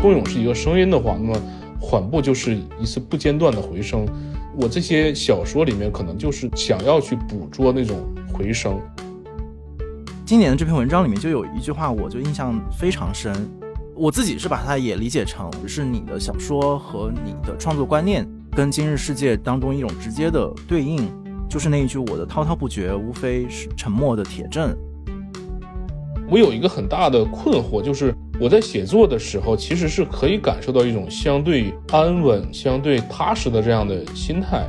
冬泳是一个声音的话，那么缓步就是一次不间断的回声。我这些小说里面可能就是想要去捕捉那种回声。今年的这篇文章里面就有一句话，我就印象非常深。我自己是把它也理解成是你的小说和你的创作观念跟今日世界当中一种直接的对应，就是那一句“我的滔滔不绝，无非是沉默的铁证”。我有一个很大的困惑，就是我在写作的时候，其实是可以感受到一种相对安稳、相对踏实的这样的心态。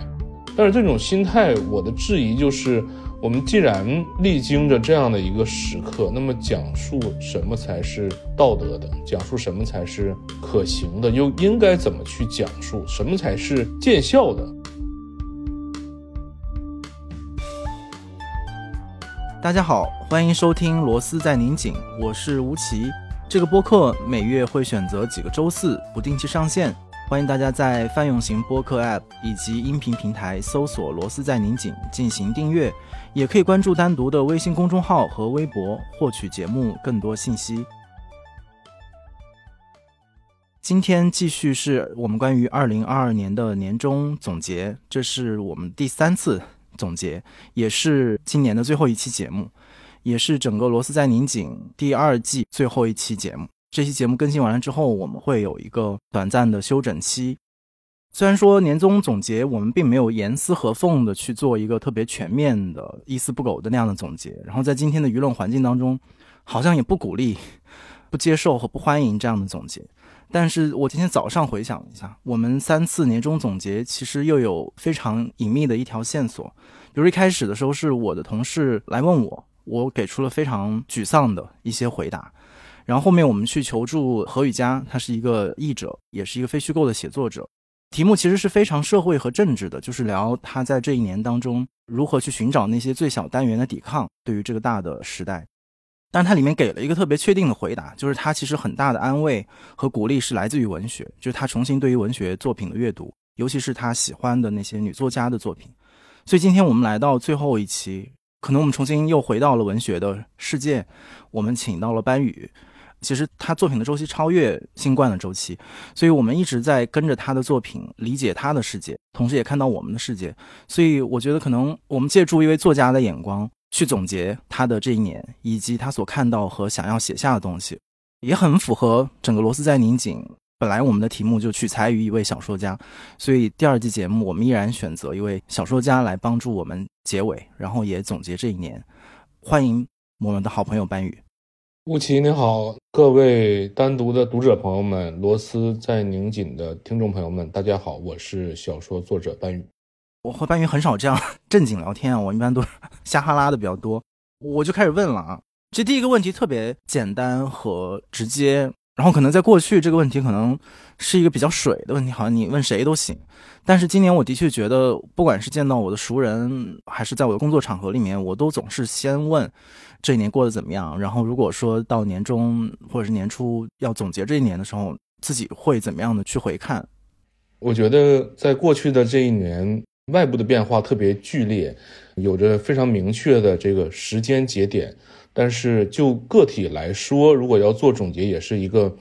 但是这种心态，我的质疑就是，我们既然历经着这样的一个时刻，那么讲述什么才是道德的？讲述什么才是可行的？又应该怎么去讲述？什么才是见效的？大家好，欢迎收听《螺丝在拧紧》，我是吴奇。这个播客每月会选择几个周四不定期上线，欢迎大家在泛用型播客 App 以及音频平台搜索“螺丝在拧紧”进行订阅，也可以关注单独的微信公众号和微博获取节目更多信息。今天继续是我们关于二零二二年的年终总结，这是我们第三次。总结也是今年的最后一期节目，也是整个《螺丝在拧紧》第二季最后一期节目。这期节目更新完了之后，我们会有一个短暂的休整期。虽然说年终总结我们并没有严丝合缝的去做一个特别全面的、一丝不苟的那样的总结，然后在今天的舆论环境当中，好像也不鼓励、不接受和不欢迎这样的总结。但是我今天早上回想了一下，我们三次年终总结其实又有非常隐秘的一条线索。比如一开始的时候是我的同事来问我，我给出了非常沮丧的一些回答。然后后面我们去求助何雨佳，他是一个译者，也是一个非虚构的写作者。题目其实是非常社会和政治的，就是聊他在这一年当中如何去寻找那些最小单元的抵抗，对于这个大的时代。但是它里面给了一个特别确定的回答，就是他其实很大的安慰和鼓励是来自于文学，就是他重新对于文学作品的阅读，尤其是他喜欢的那些女作家的作品。所以今天我们来到最后一期，可能我们重新又回到了文学的世界，我们请到了班宇。其实他作品的周期超越新冠的周期，所以我们一直在跟着他的作品理解他的世界，同时也看到我们的世界。所以我觉得可能我们借助一位作家的眼光。去总结他的这一年，以及他所看到和想要写下的东西，也很符合整个螺丝在拧紧。本来我们的题目就取材于一位小说家，所以第二季节目我们依然选择一位小说家来帮助我们结尾，然后也总结这一年。欢迎我们的好朋友班宇，吴奇你好，各位单独的读者朋友们，罗斯在拧紧的听众朋友们，大家好，我是小说作者班宇。我和班宇很少这样正经聊天啊，我一般都是瞎哈拉的比较多。我就开始问了啊，这第一个问题特别简单和直接，然后可能在过去这个问题可能是一个比较水的问题，好像你问谁都行。但是今年我的确觉得，不管是见到我的熟人，还是在我的工作场合里面，我都总是先问这一年过得怎么样。然后如果说到年终或者是年初要总结这一年的时候，自己会怎么样的去回看？我觉得在过去的这一年。外部的变化特别剧烈，有着非常明确的这个时间节点，但是就个体来说，如果要做总结，也是一个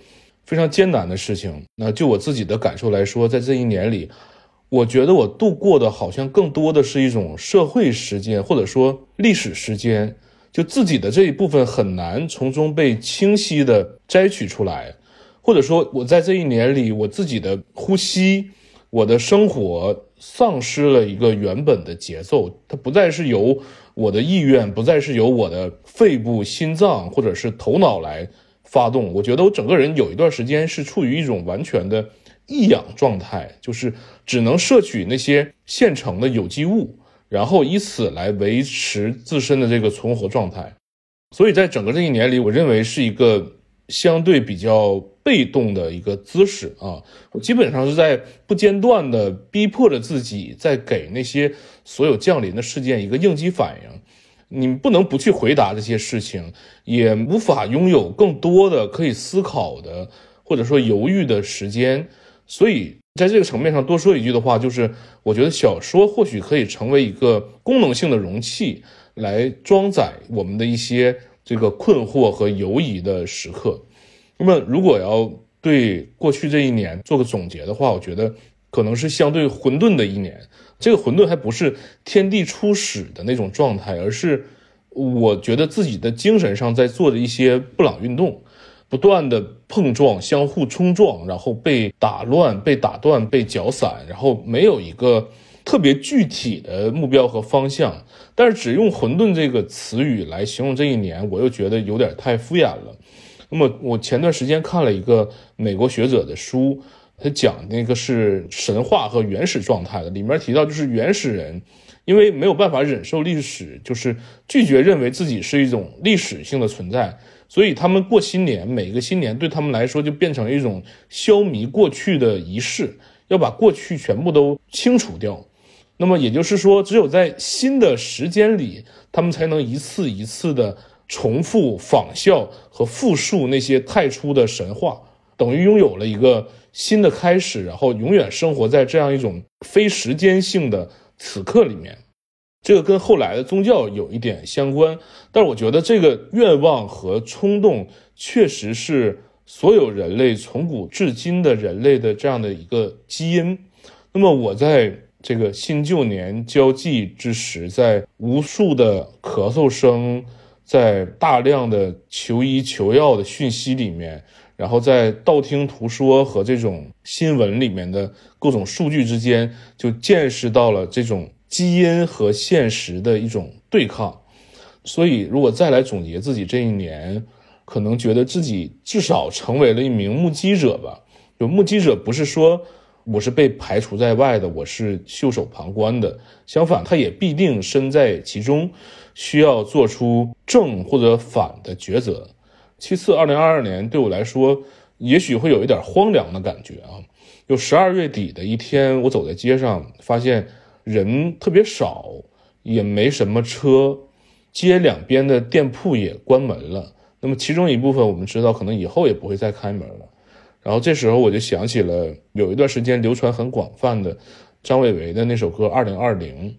非常艰难的事情。那就我自己的感受来说，在这一年里，我觉得我度过的好像更多的是一种社会时间，或者说历史时间，就自己的这一部分很难从中被清晰的摘取出来，或者说我在这一年里，我自己的呼吸。我的生活丧失了一个原本的节奏，它不再是由我的意愿，不再是由我的肺部、心脏或者是头脑来发动。我觉得我整个人有一段时间是处于一种完全的异氧状态，就是只能摄取那些现成的有机物，然后以此来维持自身的这个存活状态。所以在整个这一年里，我认为是一个相对比较。被动的一个姿势啊，我基本上是在不间断的逼迫着自己，在给那些所有降临的事件一个应激反应。你不能不去回答这些事情，也无法拥有更多的可以思考的或者说犹豫的时间。所以，在这个层面上多说一句的话，就是我觉得小说或许可以成为一个功能性的容器，来装载我们的一些这个困惑和犹疑的时刻。那么，如果要对过去这一年做个总结的话，我觉得可能是相对混沌的一年。这个混沌还不是天地初始的那种状态，而是我觉得自己的精神上在做的一些布朗运动，不断的碰撞、相互冲撞，然后被打乱、被打断、被搅散，然后没有一个特别具体的目标和方向。但是只用“混沌”这个词语来形容这一年，我又觉得有点太敷衍了。那么我前段时间看了一个美国学者的书。他讲那个是神话和原始状态的，里面提到就是原始人，因为没有办法忍受历史，就是拒绝认为自己是一种历史性的存在，所以他们过新年，每个新年对他们来说就变成一种消弭过去的仪式，要把过去全部都清除掉。那么也就是说，只有在新的时间里，他们才能一次一次的重复仿效和复述那些太初的神话，等于拥有了一个。新的开始，然后永远生活在这样一种非时间性的此刻里面，这个跟后来的宗教有一点相关。但是我觉得这个愿望和冲动确实是所有人类从古至今的人类的这样的一个基因。那么我在这个新旧年交际之时，在无数的咳嗽声，在大量的求医求药的讯息里面。然后在道听途说和这种新闻里面的各种数据之间，就见识到了这种基因和现实的一种对抗。所以，如果再来总结自己这一年，可能觉得自己至少成为了一名目击者吧。就目击者不是说我是被排除在外的，我是袖手旁观的。相反，他也必定身在其中，需要做出正或者反的抉择。其次，二零二二年对我来说，也许会有一点荒凉的感觉啊。有十二月底的一天，我走在街上，发现人特别少，也没什么车，街两边的店铺也关门了。那么其中一部分，我们知道可能以后也不会再开门了。然后这时候我就想起了有一段时间流传很广泛的张伟伟的那首歌《二零二零》。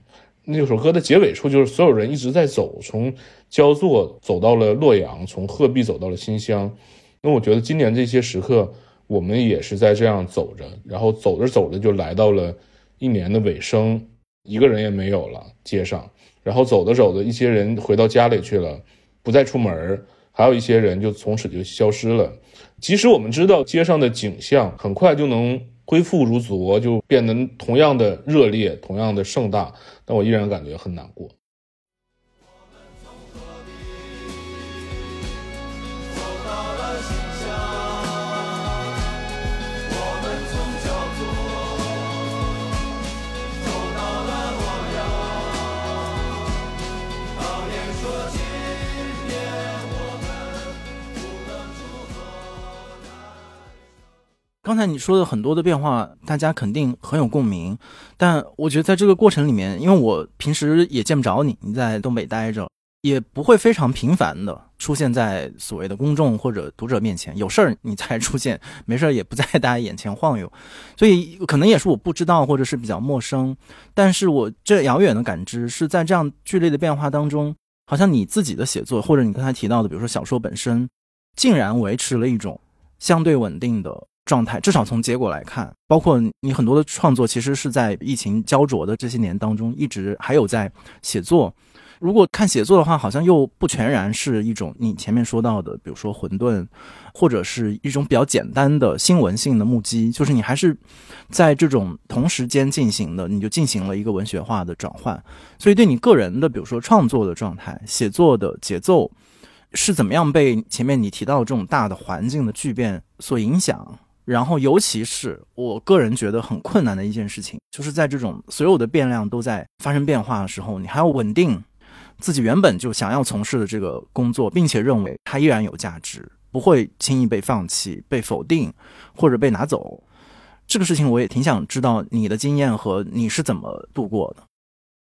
那首歌的结尾处就是所有人一直在走，从焦作走到了洛阳，从鹤壁走到了新乡。那我觉得今年这些时刻，我们也是在这样走着，然后走着走着就来到了一年的尾声，一个人也没有了街上。然后走着走着，一些人回到家里去了，不再出门还有一些人就从此就消失了。即使我们知道街上的景象很快就能。恢复如昨，就变得同样的热烈，同样的盛大，但我依然感觉很难过。刚才你说的很多的变化，大家肯定很有共鸣。但我觉得在这个过程里面，因为我平时也见不着你，你在东北待着，也不会非常频繁的出现在所谓的公众或者读者面前。有事儿你才出现，没事儿也不在大家眼前晃悠。所以可能也是我不知道，或者是比较陌生。但是我这遥远的感知是在这样剧烈的变化当中，好像你自己的写作，或者你刚才提到的，比如说小说本身，竟然维持了一种相对稳定的。状态至少从结果来看，包括你很多的创作，其实是在疫情焦灼的这些年当中，一直还有在写作。如果看写作的话，好像又不全然是一种你前面说到的，比如说混沌，或者是一种比较简单的新闻性的目击，就是你还是在这种同时间进行的，你就进行了一个文学化的转换。所以对你个人的，比如说创作的状态、写作的节奏，是怎么样被前面你提到这种大的环境的巨变所影响？然后，尤其是我个人觉得很困难的一件事情，就是在这种所有的变量都在发生变化的时候，你还要稳定自己原本就想要从事的这个工作，并且认为它依然有价值，不会轻易被放弃、被否定或者被拿走。这个事情我也挺想知道你的经验和你是怎么度过的。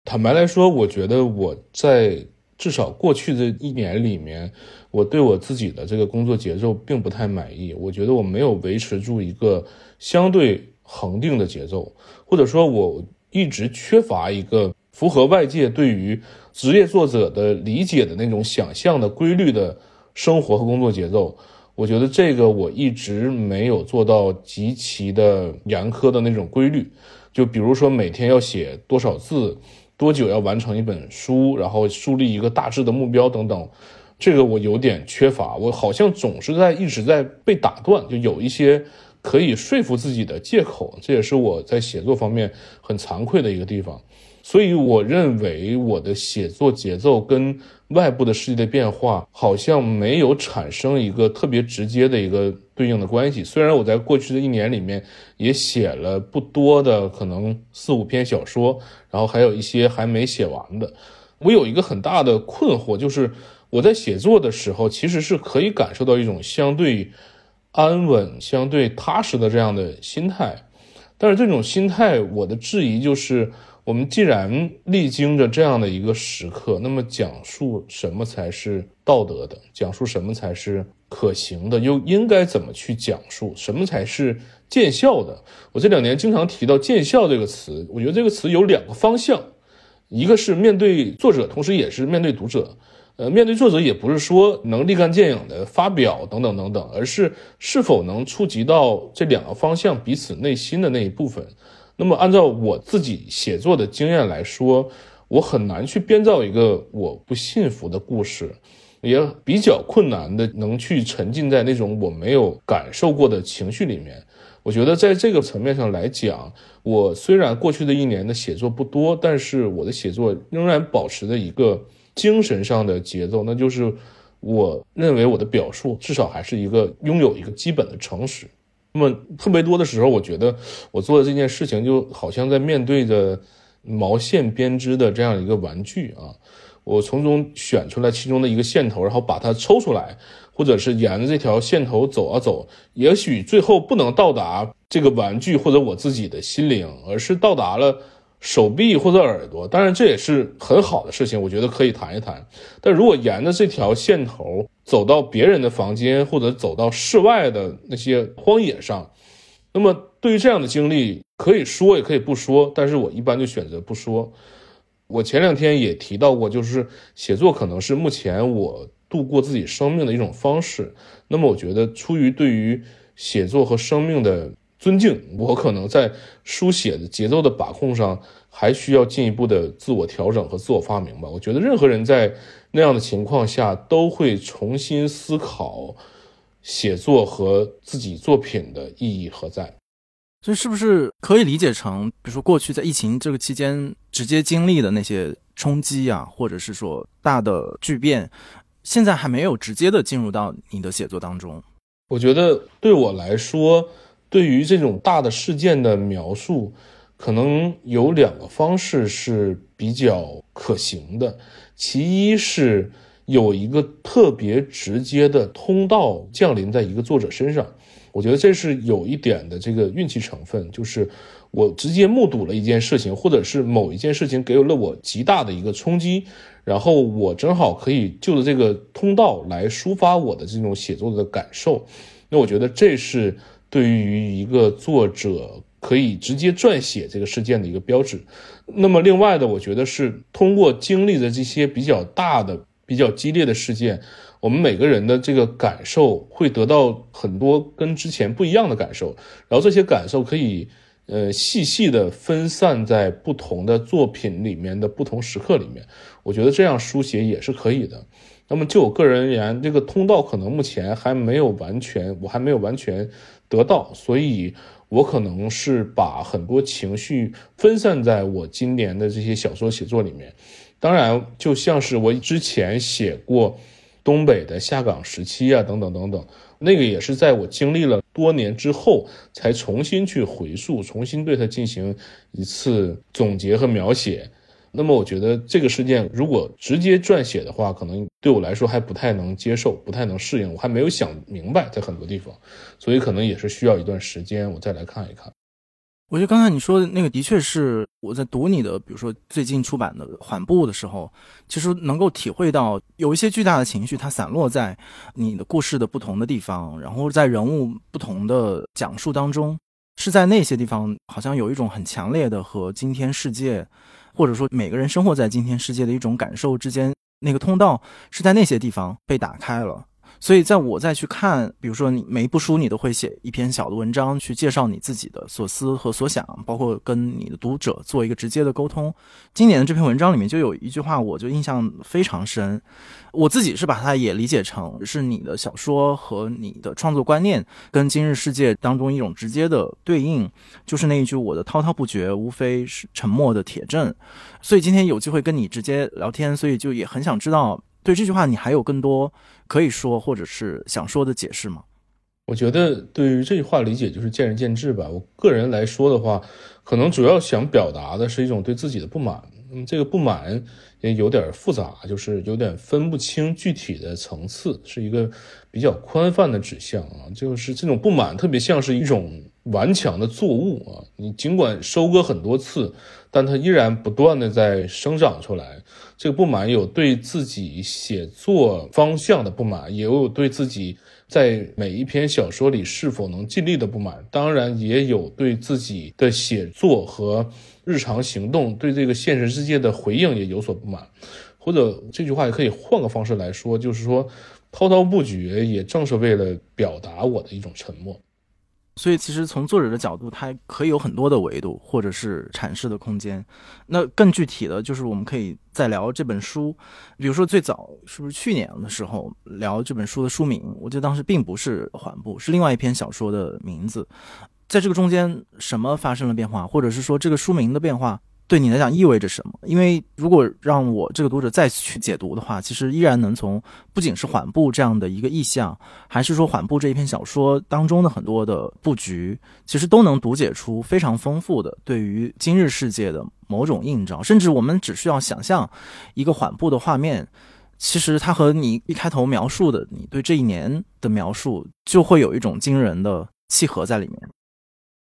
坦白来说，我觉得我在。至少过去这一年里面，我对我自己的这个工作节奏并不太满意。我觉得我没有维持住一个相对恒定的节奏，或者说，我一直缺乏一个符合外界对于职业作者的理解的那种想象的规律的生活和工作节奏。我觉得这个我一直没有做到极其的严苛的那种规律，就比如说每天要写多少字，多久要完成一本书，然后树立一个大致的目标等等，这个我有点缺乏，我好像总是在一直在被打断，就有一些可以说服自己的借口，这也是我在写作方面很惭愧的一个地方。所以我认为我的写作节奏跟外部的世界的变化好像没有产生一个特别直接的一个对应的关系。虽然我在过去的一年里面也写了不多的，可能四五篇小说，然后还有一些还没写完的。我有一个很大的困惑，就是我在写作的时候其实是可以感受到一种相对安稳、相对踏实的这样的心态，但是这种心态，我的质疑就是。我们既然历经着这样的一个时刻，那么讲述什么才是道德的？讲述什么才是可行的？又应该怎么去讲述？什么才是见效的？我这两年经常提到“见效”这个词，我觉得这个词有两个方向，一个是面对作者，同时也是面对读者。呃，面对作者也不是说能立竿见影的发表等等等等，而是是否能触及到这两个方向彼此内心的那一部分。那么，按照我自己写作的经验来说，我很难去编造一个我不信服的故事，也比较困难的能去沉浸在那种我没有感受过的情绪里面。我觉得在这个层面上来讲，我虽然过去的一年的写作不多，但是我的写作仍然保持着一个精神上的节奏，那就是我认为我的表述至少还是一个拥有一个基本的诚实。那么特别多的时候，我觉得我做的这件事情就好像在面对着毛线编织的这样一个玩具啊，我从中选出来其中的一个线头，然后把它抽出来，或者是沿着这条线头走啊走，也许最后不能到达这个玩具或者我自己的心灵，而是到达了。手臂或者耳朵，当然这也是很好的事情，我觉得可以谈一谈。但如果沿着这条线头走到别人的房间，或者走到室外的那些荒野上，那么对于这样的经历，可以说也可以不说，但是我一般就选择不说。我前两天也提到过，就是写作可能是目前我度过自己生命的一种方式。那么我觉得，出于对于写作和生命的。尊敬，我可能在书写的节奏的把控上还需要进一步的自我调整和自我发明吧。我觉得任何人在那样的情况下都会重新思考写作和自己作品的意义何在。所以，是不是可以理解成，比如说过去在疫情这个期间直接经历的那些冲击啊，或者是说大的巨变，现在还没有直接的进入到你的写作当中？我觉得对我来说。对于这种大的事件的描述，可能有两个方式是比较可行的。其一是有一个特别直接的通道降临在一个作者身上，我觉得这是有一点的这个运气成分，就是我直接目睹了一件事情，或者是某一件事情给了我极大的一个冲击，然后我正好可以就着这个通道来抒发我的这种写作的感受。那我觉得这是。对于一个作者可以直接撰写这个事件的一个标志，那么另外的，我觉得是通过经历的这些比较大的、比较激烈的事件，我们每个人的这个感受会得到很多跟之前不一样的感受，然后这些感受可以呃细细的分散在不同的作品里面的不同时刻里面，我觉得这样书写也是可以的。那么就我个人而言，这个通道可能目前还没有完全，我还没有完全。得到，所以我可能是把很多情绪分散在我今年的这些小说写作里面。当然，就像是我之前写过东北的下岗时期啊，等等等等，那个也是在我经历了多年之后，才重新去回溯，重新对它进行一次总结和描写。那么我觉得这个事件如果直接撰写的话，可能对我来说还不太能接受，不太能适应。我还没有想明白在很多地方，所以可能也是需要一段时间，我再来看一看。我觉得刚才你说的那个的确是我在读你的，比如说最近出版的《缓步》的时候，其实能够体会到有一些巨大的情绪，它散落在你的故事的不同的地方，然后在人物不同的讲述当中，是在那些地方好像有一种很强烈的和今天世界。或者说，每个人生活在今天世界的一种感受之间，那个通道是在那些地方被打开了。所以，在我再去看，比如说你每一部书，你都会写一篇小的文章去介绍你自己的所思和所想，包括跟你的读者做一个直接的沟通。今年的这篇文章里面就有一句话，我就印象非常深。我自己是把它也理解成是你的小说和你的创作观念跟今日世界当中一种直接的对应，就是那一句“我的滔滔不绝，无非是沉默的铁证”。所以今天有机会跟你直接聊天，所以就也很想知道。对这句话，你还有更多可以说或者是想说的解释吗？我觉得对于这句话理解就是见仁见智吧。我个人来说的话，可能主要想表达的是一种对自己的不满。嗯，这个不满也有点复杂，就是有点分不清具体的层次，是一个比较宽泛的指向啊。就是这种不满特别像是一种顽强的作物啊，你尽管收割很多次，但它依然不断的在生长出来。这个不满有对自己写作方向的不满，也有对自己在每一篇小说里是否能尽力的不满，当然也有对自己的写作和日常行动对这个现实世界的回应也有所不满。或者这句话也可以换个方式来说，就是说滔滔不绝也正是为了表达我的一种沉默。所以，其实从作者的角度，它可以有很多的维度，或者是阐释的空间。那更具体的就是，我们可以再聊这本书。比如说，最早是不是去年的时候聊这本书的书名？我记得当时并不是缓步，是另外一篇小说的名字。在这个中间，什么发生了变化，或者是说这个书名的变化？对你来讲意味着什么？因为如果让我这个读者再去解读的话，其实依然能从不仅是缓步这样的一个意象，还是说缓步这一篇小说当中的很多的布局，其实都能读解出非常丰富的对于今日世界的某种映照。甚至我们只需要想象一个缓步的画面，其实它和你一开头描述的你对这一年的描述，就会有一种惊人的契合在里面。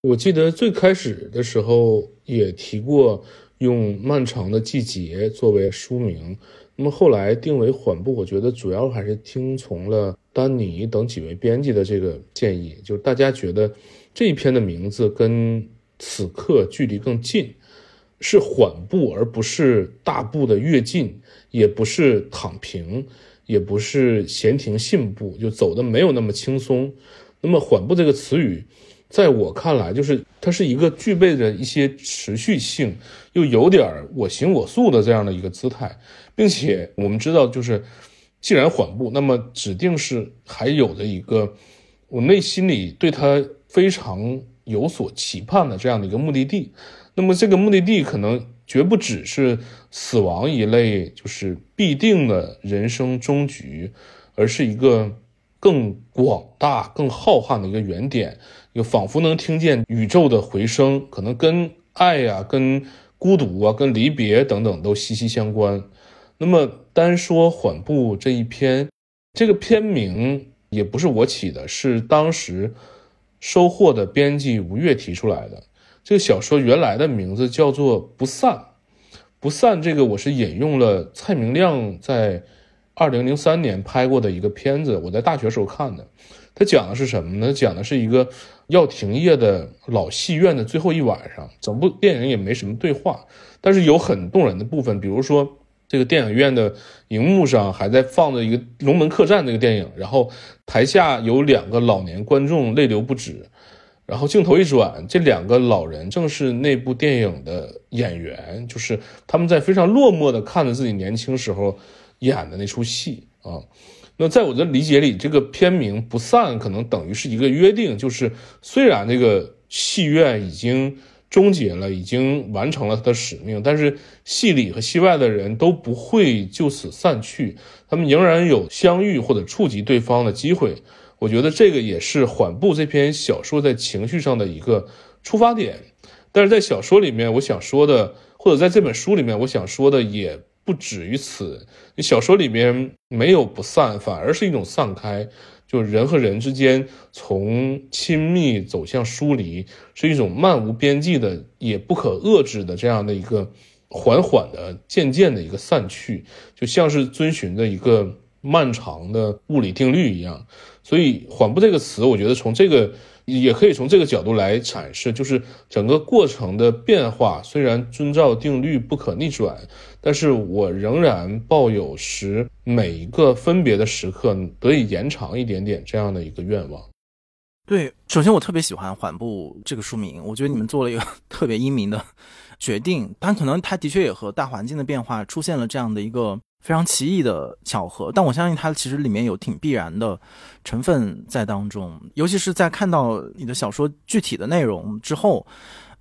我记得最开始的时候也提过用《漫长的季节》作为书名，那么后来定为缓步，我觉得主要还是听从了丹尼等几位编辑的这个建议，就是大家觉得这一篇的名字跟此刻距离更近，是缓步，而不是大步的跃进，也不是躺平，也不是闲庭信步，就走的没有那么轻松。那么缓步这个词语。在我看来，就是它是一个具备着一些持续性，又有点我行我素的这样的一个姿态，并且我们知道，就是既然缓步，那么指定是还有着一个我内心里对它非常有所期盼的这样的一个目的地。那么这个目的地可能绝不只是死亡一类，就是必定的人生终局，而是一个更广大、更浩瀚的一个原点。就仿佛能听见宇宙的回声，可能跟爱呀、跟孤独啊、跟离别等等都息息相关。那么单说缓步这一篇，这个片名也不是我起的，是当时收获的编辑吴越提出来的。这个小说原来的名字叫做《不散》，不散这个我是引用了蔡明亮在二零零三年拍过的一个片子，我在大学时候看的。他讲的是什么呢？讲的是一个。要停业的老戏院的最后一晚上，整部电影也没什么对话，但是有很动人的部分，比如说这个电影院的荧幕上还在放着一个《龙门客栈》那个电影，然后台下有两个老年观众泪流不止，然后镜头一转，这两个老人正是那部电影的演员，就是他们在非常落寞的看着自己年轻时候演的那出戏啊。那在我的理解里，这个片名不散可能等于是一个约定，就是虽然这个戏院已经终结了，已经完成了它的使命，但是戏里和戏外的人都不会就此散去，他们仍然有相遇或者触及对方的机会。我觉得这个也是缓步这篇小说在情绪上的一个出发点。但是在小说里面，我想说的，或者在这本书里面，我想说的也。不止于此，你小说里面没有不散，反而是一种散开，就是人和人之间从亲密走向疏离，是一种漫无边际的、也不可遏制的这样的一个缓缓的、渐渐的一个散去，就像是遵循着一个漫长的物理定律一样。所以“缓步”这个词，我觉得从这个也可以从这个角度来阐释，就是整个过程的变化虽然遵照定律不可逆转，但是我仍然抱有使每一个分别的时刻得以延长一点点这样的一个愿望。对，首先我特别喜欢缓步这个书名，我觉得你们做了一个特别英明的决定，但可能它的确也和大环境的变化出现了这样的一个。非常奇异的巧合，但我相信它其实里面有挺必然的成分在当中。尤其是在看到你的小说具体的内容之后，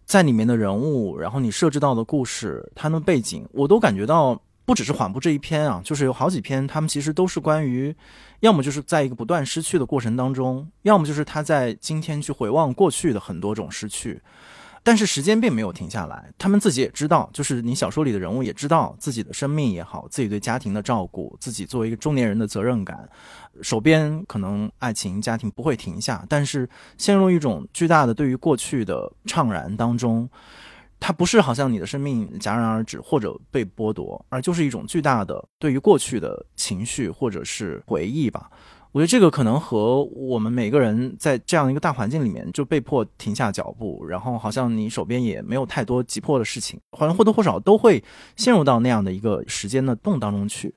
在里面的人物，然后你设置到的故事，他们背景，我都感觉到不只是缓步这一篇啊，就是有好几篇，他们其实都是关于，要么就是在一个不断失去的过程当中，要么就是他在今天去回望过去的很多种失去。但是时间并没有停下来，他们自己也知道，就是你小说里的人物也知道自己的生命也好，自己对家庭的照顾，自己作为一个中年人的责任感，手边可能爱情、家庭不会停下，但是陷入一种巨大的对于过去的怅然当中，它不是好像你的生命戛然而止或者被剥夺，而就是一种巨大的对于过去的情绪或者是回忆吧。我觉得这个可能和我们每个人在这样一个大环境里面就被迫停下脚步，然后好像你手边也没有太多急迫的事情，好像或多或少都会陷入到那样的一个时间的洞当中去。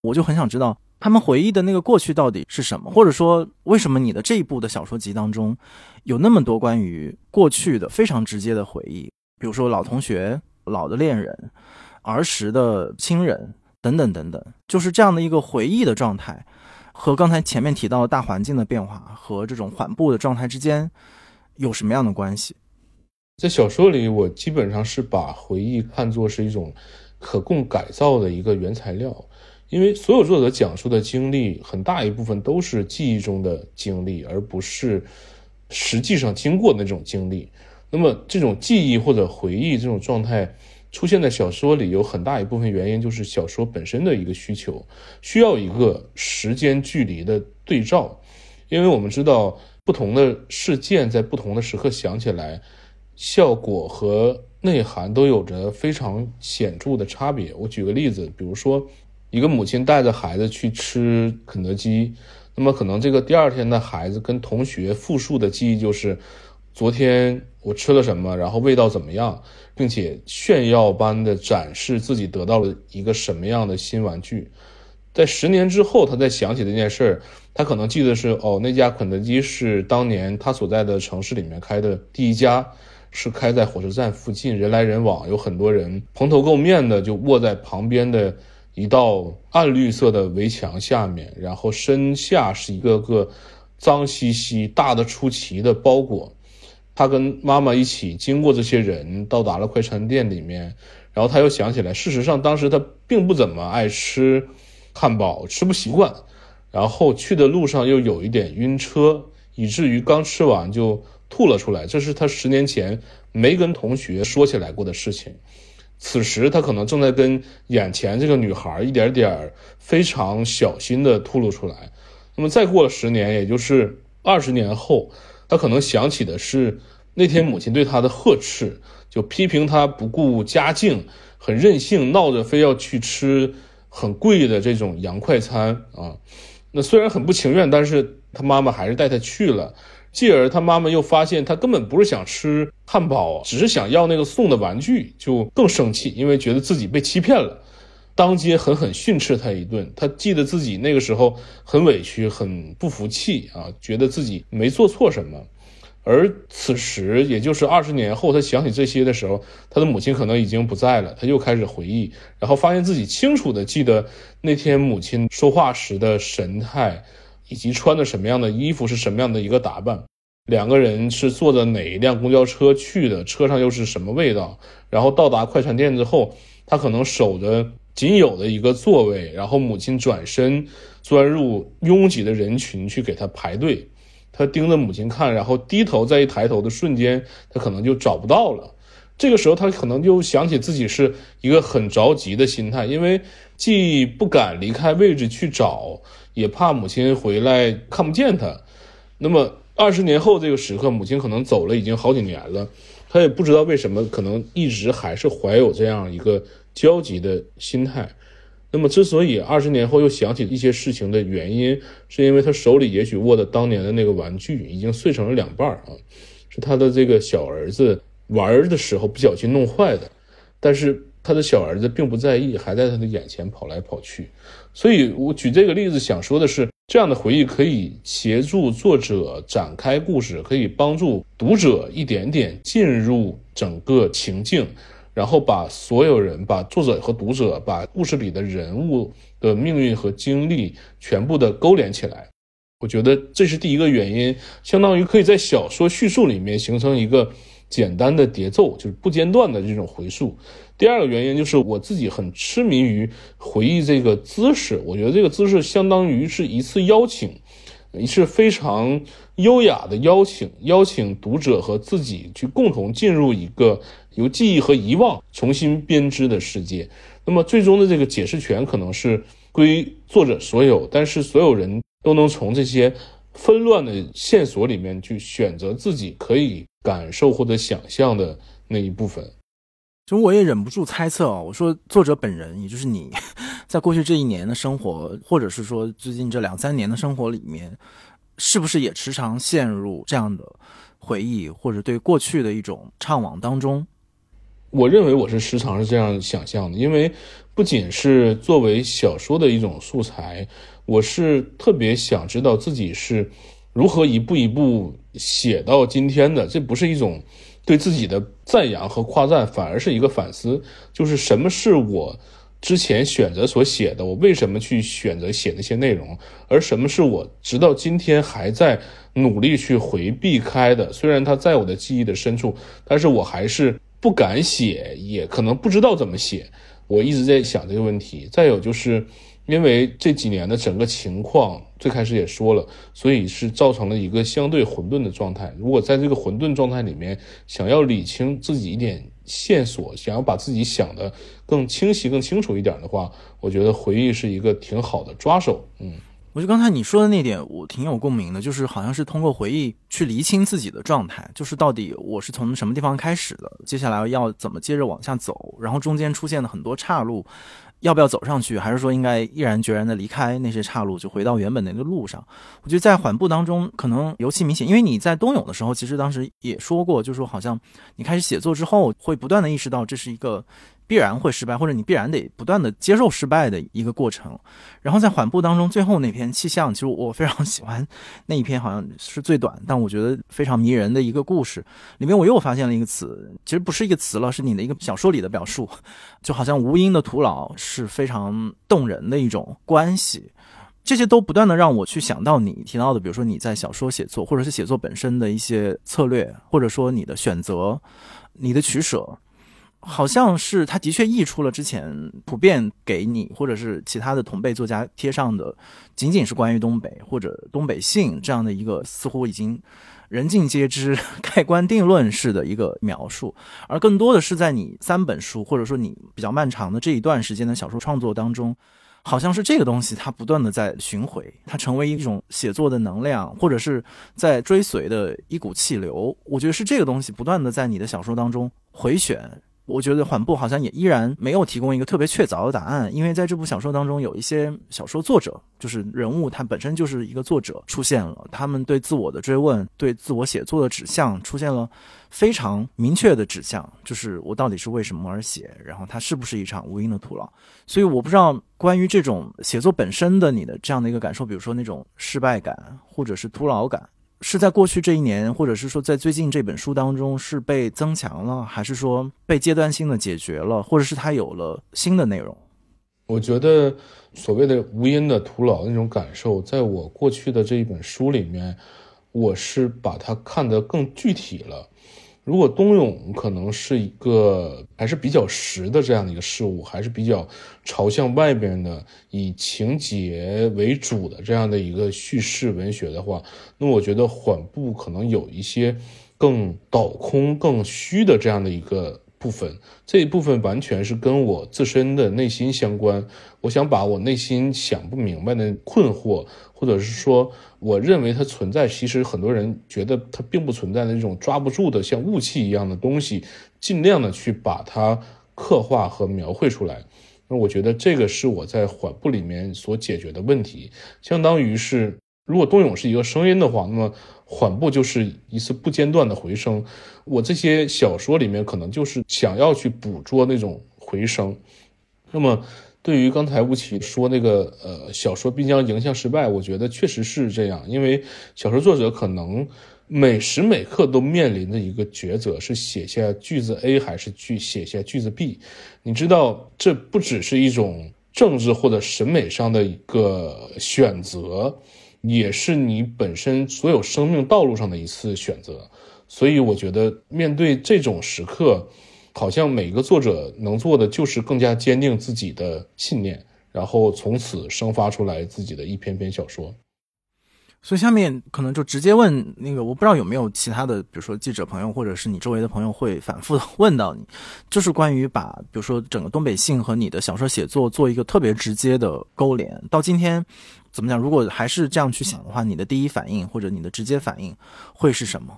我就很想知道他们回忆的那个过去到底是什么，或者说为什么你的这一部的小说集当中有那么多关于过去的非常直接的回忆，比如说老同学、老的恋人、儿时的亲人等等等等，就是这样的一个回忆的状态。和刚才前面提到的大环境的变化和这种缓步的状态之间有什么样的关系？在小说里，我基本上是把回忆看作是一种可供改造的一个原材料，因为所有作者讲述的经历很大一部分都是记忆中的经历，而不是实际上经过的那种经历。那么，这种记忆或者回忆这种状态。出现在小说里有很大一部分原因就是小说本身的一个需求，需要一个时间距离的对照，因为我们知道不同的事件在不同的时刻想起来，效果和内涵都有着非常显著的差别。我举个例子，比如说一个母亲带着孩子去吃肯德基，那么可能这个第二天的孩子跟同学复述的记忆就是。昨天我吃了什么，然后味道怎么样，并且炫耀般的展示自己得到了一个什么样的新玩具。在十年之后，他再想起这件事儿，他可能记得是哦，那家肯德基是当年他所在的城市里面开的第一家，是开在火车站附近，人来人往，有很多人蓬头垢面的就卧在旁边的一道暗绿色的围墙下面，然后身下是一个个脏兮兮、大的出奇的包裹。他跟妈妈一起经过这些人，到达了快餐店里面，然后他又想起来，事实上当时他并不怎么爱吃汉堡，吃不习惯，然后去的路上又有一点晕车，以至于刚吃完就吐了出来。这是他十年前没跟同学说起来过的事情。此时他可能正在跟眼前这个女孩一点点非常小心的吐露出来。那么再过了十年，也就是二十年后。他可能想起的是那天母亲对他的呵斥，就批评他不顾家境，很任性，闹着非要去吃很贵的这种洋快餐啊。那虽然很不情愿，但是他妈妈还是带他去了。继而他妈妈又发现他根本不是想吃汉堡，只是想要那个送的玩具，就更生气，因为觉得自己被欺骗了，当街狠狠训斥他一顿。他记得自己那个时候很委屈，很不服气啊，觉得自己没做错什么。而此时，也就是二十年后，他想起这些的时候，他的母亲可能已经不在了。他又开始回忆，然后发现自己清楚的记得那天母亲说话时的神态，以及穿的什么样的衣服，是什么样的一个打扮。两个人是坐着哪一辆公交车去的，车上又是什么味道。然后到达快餐店之后，他可能守着仅有的一个座位，然后母亲转身钻入拥挤的人群去给他排队。他盯着母亲看，然后低头，再一抬头的瞬间，他可能就找不到了。这个时候，他可能就想起自己是一个很着急的心态，因为既不敢离开位置去找，也怕母亲回来看不见他。那么二十年后这个时刻，母亲可能走了已经好几年了，他也不知道为什么，可能一直还是怀有这样一个焦急的心态。那么之所以二十年后又想起一些事情的原因，是因为他手里也许握的当年的那个玩具已经碎成了两半儿啊，是他的这个小儿子玩儿的时候不小心弄坏的，但是。他的小儿子并不在意，还在他的眼前跑来跑去，所以我举这个例子想说的是，这样的回忆可以协助作者展开故事，可以帮助读者一点点进入整个情境，然后把所有人、把作者和读者、把故事里的人物的命运和经历全部的勾连起来。我觉得这是第一个原因，相当于可以在小说叙述里面形成一个简单的节奏，就是不间断的这种回溯。第二个原因就是我自己很痴迷于回忆这个姿势，我觉得这个姿势相当于是一次邀请，一次非常优雅的邀请，邀请读者和自己去共同进入一个由记忆和遗忘重新编织的世界。那么最终的这个解释权可能是归作者所有，但是所有人都能从这些纷乱的线索里面去选择自己可以感受或者想象的那一部分。其实我也忍不住猜测啊，我说作者本人，也就是你，在过去这一年的生活，或者是说最近这两三年的生活里面，是不是也时常陷入这样的回忆，或者对过去的一种怅惘当中？我认为我是时常是这样想象的，因为不仅是作为小说的一种素材，我是特别想知道自己是如何一步一步写到今天的，这不是一种。对自己的赞扬和夸赞，反而是一个反思，就是什么是我之前选择所写的，我为什么去选择写那些内容，而什么是我直到今天还在努力去回避开的。虽然它在我的记忆的深处，但是我还是不敢写，也可能不知道怎么写。我一直在想这个问题。再有就是。因为这几年的整个情况，最开始也说了，所以是造成了一个相对混沌的状态。如果在这个混沌状态里面，想要理清自己一点线索，想要把自己想的更清晰、更清楚一点的话，我觉得回忆是一个挺好的抓手。嗯，我就刚才你说的那点，我挺有共鸣的，就是好像是通过回忆去厘清自己的状态，就是到底我是从什么地方开始的，接下来要怎么接着往下走，然后中间出现的很多岔路。要不要走上去，还是说应该毅然决然的离开那些岔路，就回到原本那个路上？我觉得在缓步当中可能尤其明显，因为你在冬泳的时候，其实当时也说过，就是说好像你开始写作之后，会不断的意识到这是一个。必然会失败，或者你必然得不断的接受失败的一个过程。然后在缓步当中，最后那篇气象，其实我非常喜欢那一篇，好像是最短，但我觉得非常迷人的一个故事。里面我又发现了一个词，其实不是一个词了，是你的一个小说里的表述，就好像无因的徒劳是非常动人的一种关系。这些都不断的让我去想到你提到的，比如说你在小说写作，或者是写作本身的一些策略，或者说你的选择，你的取舍。好像是他的确溢出了之前普遍给你或者是其他的同辈作家贴上的，仅仅是关于东北或者东北性这样的一个似乎已经人尽皆知、盖棺定论式的一个描述，而更多的是在你三本书或者说你比较漫长的这一段时间的小说创作当中。好像是这个东西，它不断的在巡回，它成为一种写作的能量，或者是在追随的一股气流。我觉得是这个东西不断的在你的小说当中回旋。我觉得缓步好像也依然没有提供一个特别确凿的答案，因为在这部小说当中，有一些小说作者，就是人物，他本身就是一个作者出现了，他们对自我的追问，对自我写作的指向出现了非常明确的指向，就是我到底是为什么而写，然后它是不是一场无因的徒劳？所以我不知道关于这种写作本身的你的这样的一个感受，比如说那种失败感或者是徒劳感。是在过去这一年，或者是说在最近这本书当中是被增强了，还是说被阶段性的解决了，或者是它有了新的内容？我觉得所谓的无因的徒劳那种感受，在我过去的这一本书里面，我是把它看得更具体了。如果冬泳可能是一个还是比较实的这样的一个事物，还是比较朝向外边的以情节为主的这样的一个叙事文学的话，那我觉得缓步可能有一些更倒空、更虚的这样的一个。部分这一部分完全是跟我自身的内心相关。我想把我内心想不明白的困惑，或者是说我认为它存在，其实很多人觉得它并不存在的这种抓不住的像雾气一样的东西，尽量的去把它刻画和描绘出来。那我觉得这个是我在缓步里面所解决的问题，相当于是如果冬泳是一个声音的话，那么缓步就是一次不间断的回声。我这些小说里面可能就是想要去捕捉那种回声。那么对于刚才吴奇说那个呃小说必将迎向失败，我觉得确实是这样，因为小说作者可能。每时每刻都面临着一个抉择：是写下句子 A 还是去写下句子 B？你知道，这不只是一种政治或者审美上的一个选择，也是你本身所有生命道路上的一次选择。所以，我觉得面对这种时刻，好像每个作者能做的就是更加坚定自己的信念，然后从此生发出来自己的一篇篇小说。所以下面可能就直接问那个，我不知道有没有其他的，比如说记者朋友或者是你周围的朋友会反复问到你，就是关于把比如说整个东北性和你的小说写作做一个特别直接的勾连。到今天怎么讲？如果还是这样去想的话，你的第一反应或者你的直接反应会是什么？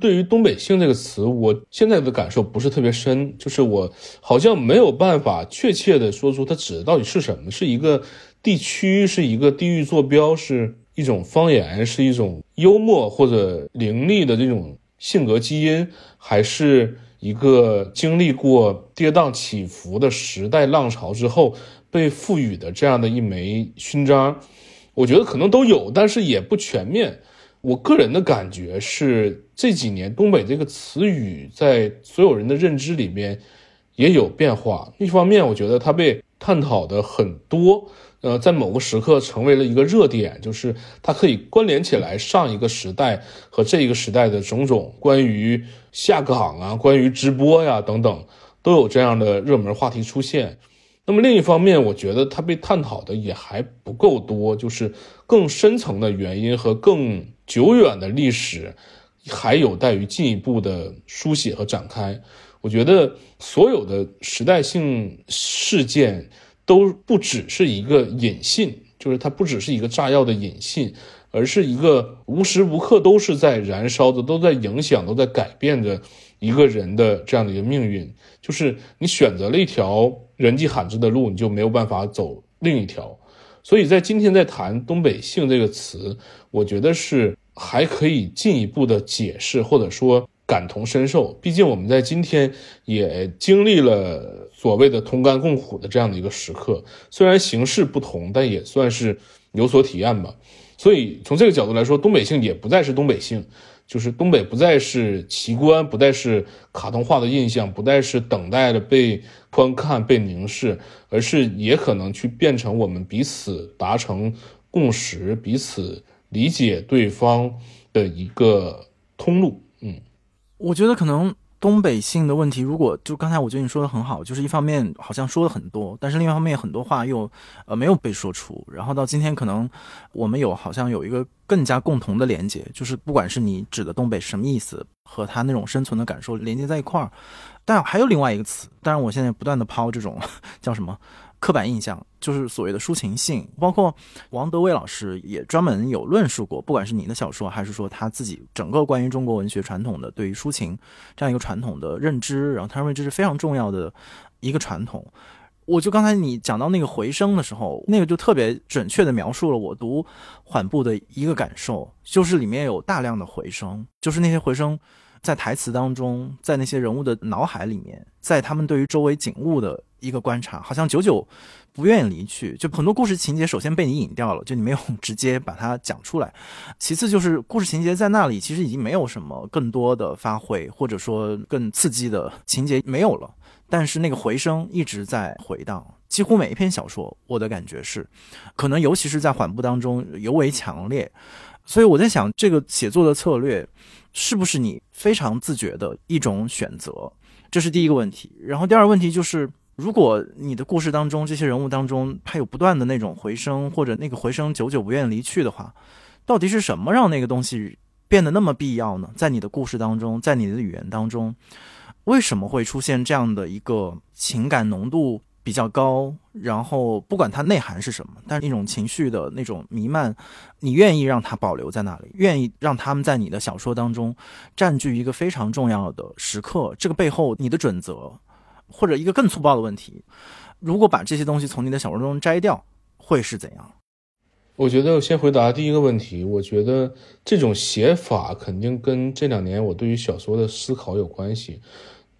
对于东北性这个词，我现在的感受不是特别深，就是我好像没有办法确切的说出它指的到底是什么，是一个地区，是一个地域坐标，是。一种方言是一种幽默或者凌厉的这种性格基因，还是一个经历过跌宕起伏的时代浪潮之后被赋予的这样的一枚勋章？我觉得可能都有，但是也不全面。我个人的感觉是，这几年东北这个词语在所有人的认知里面也有变化。一方面，我觉得它被探讨的很多。呃，在某个时刻成为了一个热点，就是它可以关联起来上一个时代和这一个时代的种种关于下岗啊、关于直播呀等等，都有这样的热门话题出现。那么另一方面，我觉得它被探讨的也还不够多，就是更深层的原因和更久远的历史还有待于进一步的书写和展开。我觉得所有的时代性事件。都不只是一个引信，就是它不只是一个炸药的引信，而是一个无时无刻都是在燃烧的，都在影响，都在改变着一个人的这样的一个命运。就是你选择了一条人迹罕至的路，你就没有办法走另一条。所以在今天在谈东北性这个词，我觉得是还可以进一步的解释，或者说。感同身受，毕竟我们在今天也经历了所谓的同甘共苦的这样的一个时刻，虽然形式不同，但也算是有所体验吧。所以从这个角度来说，东北性也不再是东北性，就是东北不再是奇观，不再是卡通化的印象，不再是等待着被观看、被凝视，而是也可能去变成我们彼此达成共识、彼此理解对方的一个通路。嗯。我觉得可能东北性的问题，如果就刚才我觉得你说的很好，就是一方面好像说了很多，但是另一方面很多话又呃没有被说出，然后到今天可能我们有好像有一个更加共同的连接，就是不管是你指的东北什么意思，和他那种生存的感受连接在一块儿，但还有另外一个词，当然我现在不断的抛这种 叫什么。刻板印象就是所谓的抒情性，包括王德威老师也专门有论述过，不管是你的小说，还是说他自己整个关于中国文学传统的对于抒情这样一个传统的认知，然后他认为这是非常重要的一个传统。我就刚才你讲到那个回声的时候，那个就特别准确的描述了我读缓步的一个感受，就是里面有大量的回声，就是那些回声。在台词当中，在那些人物的脑海里面，在他们对于周围景物的一个观察，好像久久不愿意离去。就很多故事情节，首先被你引掉了，就你没有 直接把它讲出来；其次就是故事情节在那里，其实已经没有什么更多的发挥，或者说更刺激的情节没有了。但是那个回声一直在回荡，几乎每一篇小说，我的感觉是，可能尤其是在缓步当中尤为强烈。所以我在想，这个写作的策略。是不是你非常自觉的一种选择？这是第一个问题。然后第二个问题就是，如果你的故事当中这些人物当中，他有不断的那种回声，或者那个回声久久不愿离去的话，到底是什么让那个东西变得那么必要呢？在你的故事当中，在你的语言当中，为什么会出现这样的一个情感浓度？比较高，然后不管它内涵是什么，但是那种情绪的那种弥漫，你愿意让它保留在那里，愿意让他们在你的小说当中占据一个非常重要的时刻。这个背后，你的准则，或者一个更粗暴的问题，如果把这些东西从你的小说中摘掉，会是怎样？我觉得先回答第一个问题，我觉得这种写法肯定跟这两年我对于小说的思考有关系。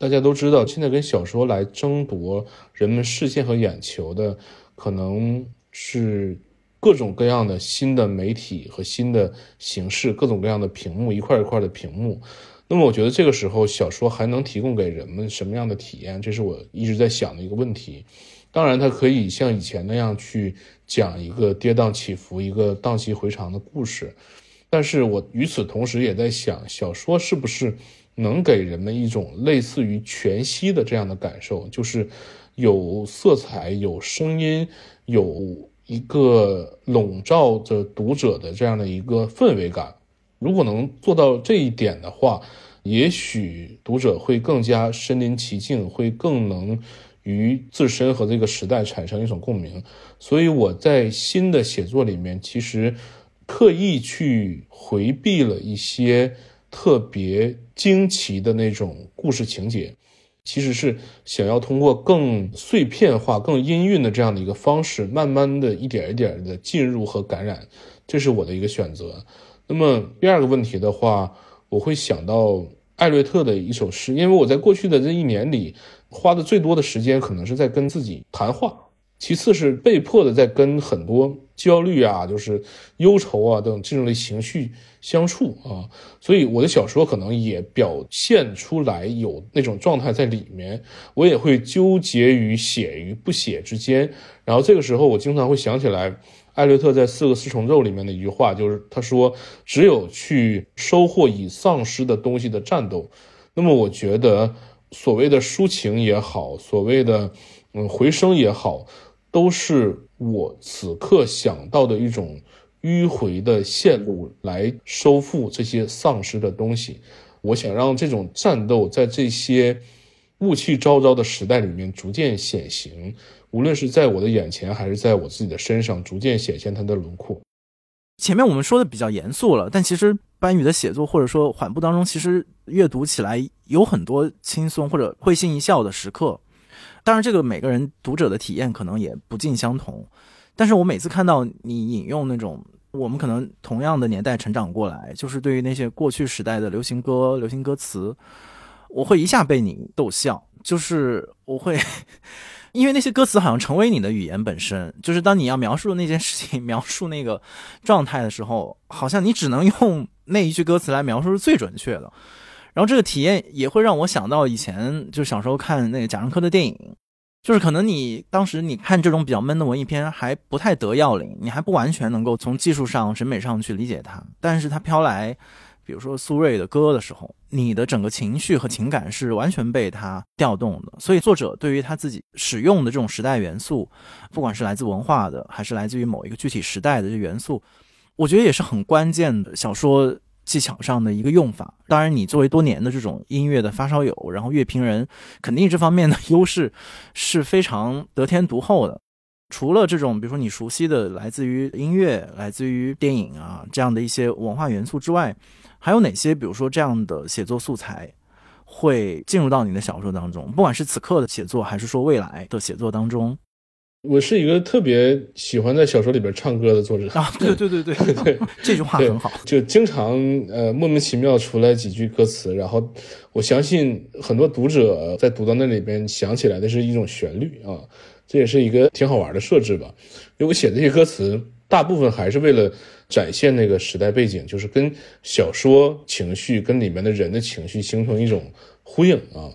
大家都知道，现在跟小说来争夺人们视线和眼球的，可能是各种各样的新的媒体和新的形式，各种各样的屏幕，一块一块的屏幕。那么，我觉得这个时候小说还能提供给人们什么样的体验？这是我一直在想的一个问题。当然，它可以像以前那样去讲一个跌宕起伏、一个荡气回肠的故事，但是我与此同时也在想，小说是不是？能给人们一种类似于全息的这样的感受，就是有色彩、有声音、有一个笼罩着读者的这样的一个氛围感。如果能做到这一点的话，也许读者会更加身临其境，会更能与自身和这个时代产生一种共鸣。所以我在新的写作里面，其实刻意去回避了一些。特别惊奇的那种故事情节，其实是想要通过更碎片化、更音韵的这样的一个方式，慢慢的一点一点的进入和感染，这是我的一个选择。那么第二个问题的话，我会想到艾略特的一首诗，因为我在过去的这一年里花的最多的时间，可能是在跟自己谈话。其次是被迫的在跟很多焦虑啊，就是忧愁啊等这种类情绪相处啊，所以我的小说可能也表现出来有那种状态在里面。我也会纠结于写与不写之间，然后这个时候我经常会想起来艾略特在《四个四重奏》里面的一句话，就是他说：“只有去收获已丧失的东西的战斗。”那么我觉得所谓的抒情也好，所谓的嗯回声也好。都是我此刻想到的一种迂回的线路来收复这些丧失的东西。我想让这种战斗在这些雾气昭昭的时代里面逐渐显形，无论是在我的眼前，还是在我自己的身上，逐渐显现它的轮廓。前面我们说的比较严肃了，但其实班宇的写作或者说缓步当中，其实阅读起来有很多轻松或者会心一笑的时刻。当然，这个每个人读者的体验可能也不尽相同，但是我每次看到你引用那种我们可能同样的年代成长过来，就是对于那些过去时代的流行歌、流行歌词，我会一下被你逗笑，就是我会，因为那些歌词好像成为你的语言本身，就是当你要描述那件事情、描述那个状态的时候，好像你只能用那一句歌词来描述是最准确的。然后这个体验也会让我想到以前就小时候看那个贾樟柯的电影，就是可能你当时你看这种比较闷的文艺片还不太得要领，你还不完全能够从技术上、审美上去理解它。但是它飘来，比如说苏芮的歌的时候，你的整个情绪和情感是完全被它调动的。所以作者对于他自己使用的这种时代元素，不管是来自文化的，还是来自于某一个具体时代的这元素，我觉得也是很关键的。小说。技巧上的一个用法，当然，你作为多年的这种音乐的发烧友，然后乐评人，肯定这方面的 优势是非常得天独厚的。除了这种，比如说你熟悉的来自于音乐、来自于电影啊这样的一些文化元素之外，还有哪些，比如说这样的写作素材会进入到你的小说当中？不管是此刻的写作，还是说未来的写作当中。我是一个特别喜欢在小说里边唱歌的作者啊，对对对对 对，这句话很好，就经常呃莫名其妙出来几句歌词，然后我相信很多读者在读到那里边想起来的是一种旋律啊，这也是一个挺好玩的设置吧。因为我写这些歌词大部分还是为了展现那个时代背景，就是跟小说情绪跟里面的人的情绪形成一种呼应啊。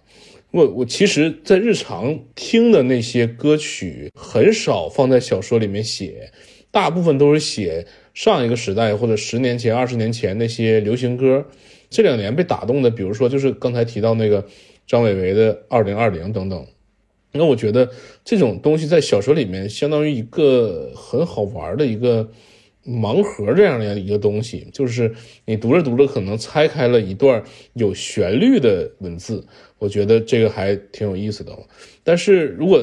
我我其实，在日常听的那些歌曲很少放在小说里面写，大部分都是写上一个时代或者十年前、二十年前那些流行歌。这两年被打动的，比如说就是刚才提到那个张伟伟的《二零二零》等等。那我觉得这种东西在小说里面相当于一个很好玩的一个盲盒这样的一个东西，就是你读着读着可能拆开了一段有旋律的文字。我觉得这个还挺有意思的，但是如果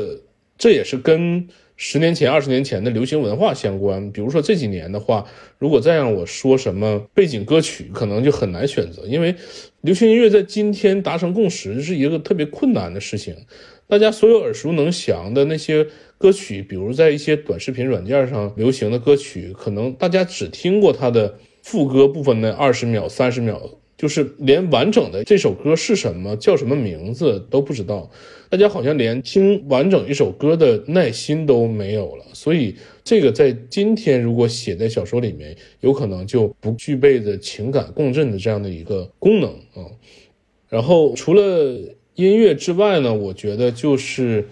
这也是跟十年前、二十年前的流行文化相关，比如说这几年的话，如果再让我说什么背景歌曲，可能就很难选择，因为流行音乐在今天达成共识是一个特别困难的事情。大家所有耳熟能详的那些歌曲，比如在一些短视频软件上流行的歌曲，可能大家只听过它的副歌部分的二十秒、三十秒。就是连完整的这首歌是什么、叫什么名字都不知道，大家好像连听完整一首歌的耐心都没有了。所以，这个在今天如果写在小说里面，有可能就不具备的情感共振的这样的一个功能啊。然后，除了音乐之外呢，我觉得就是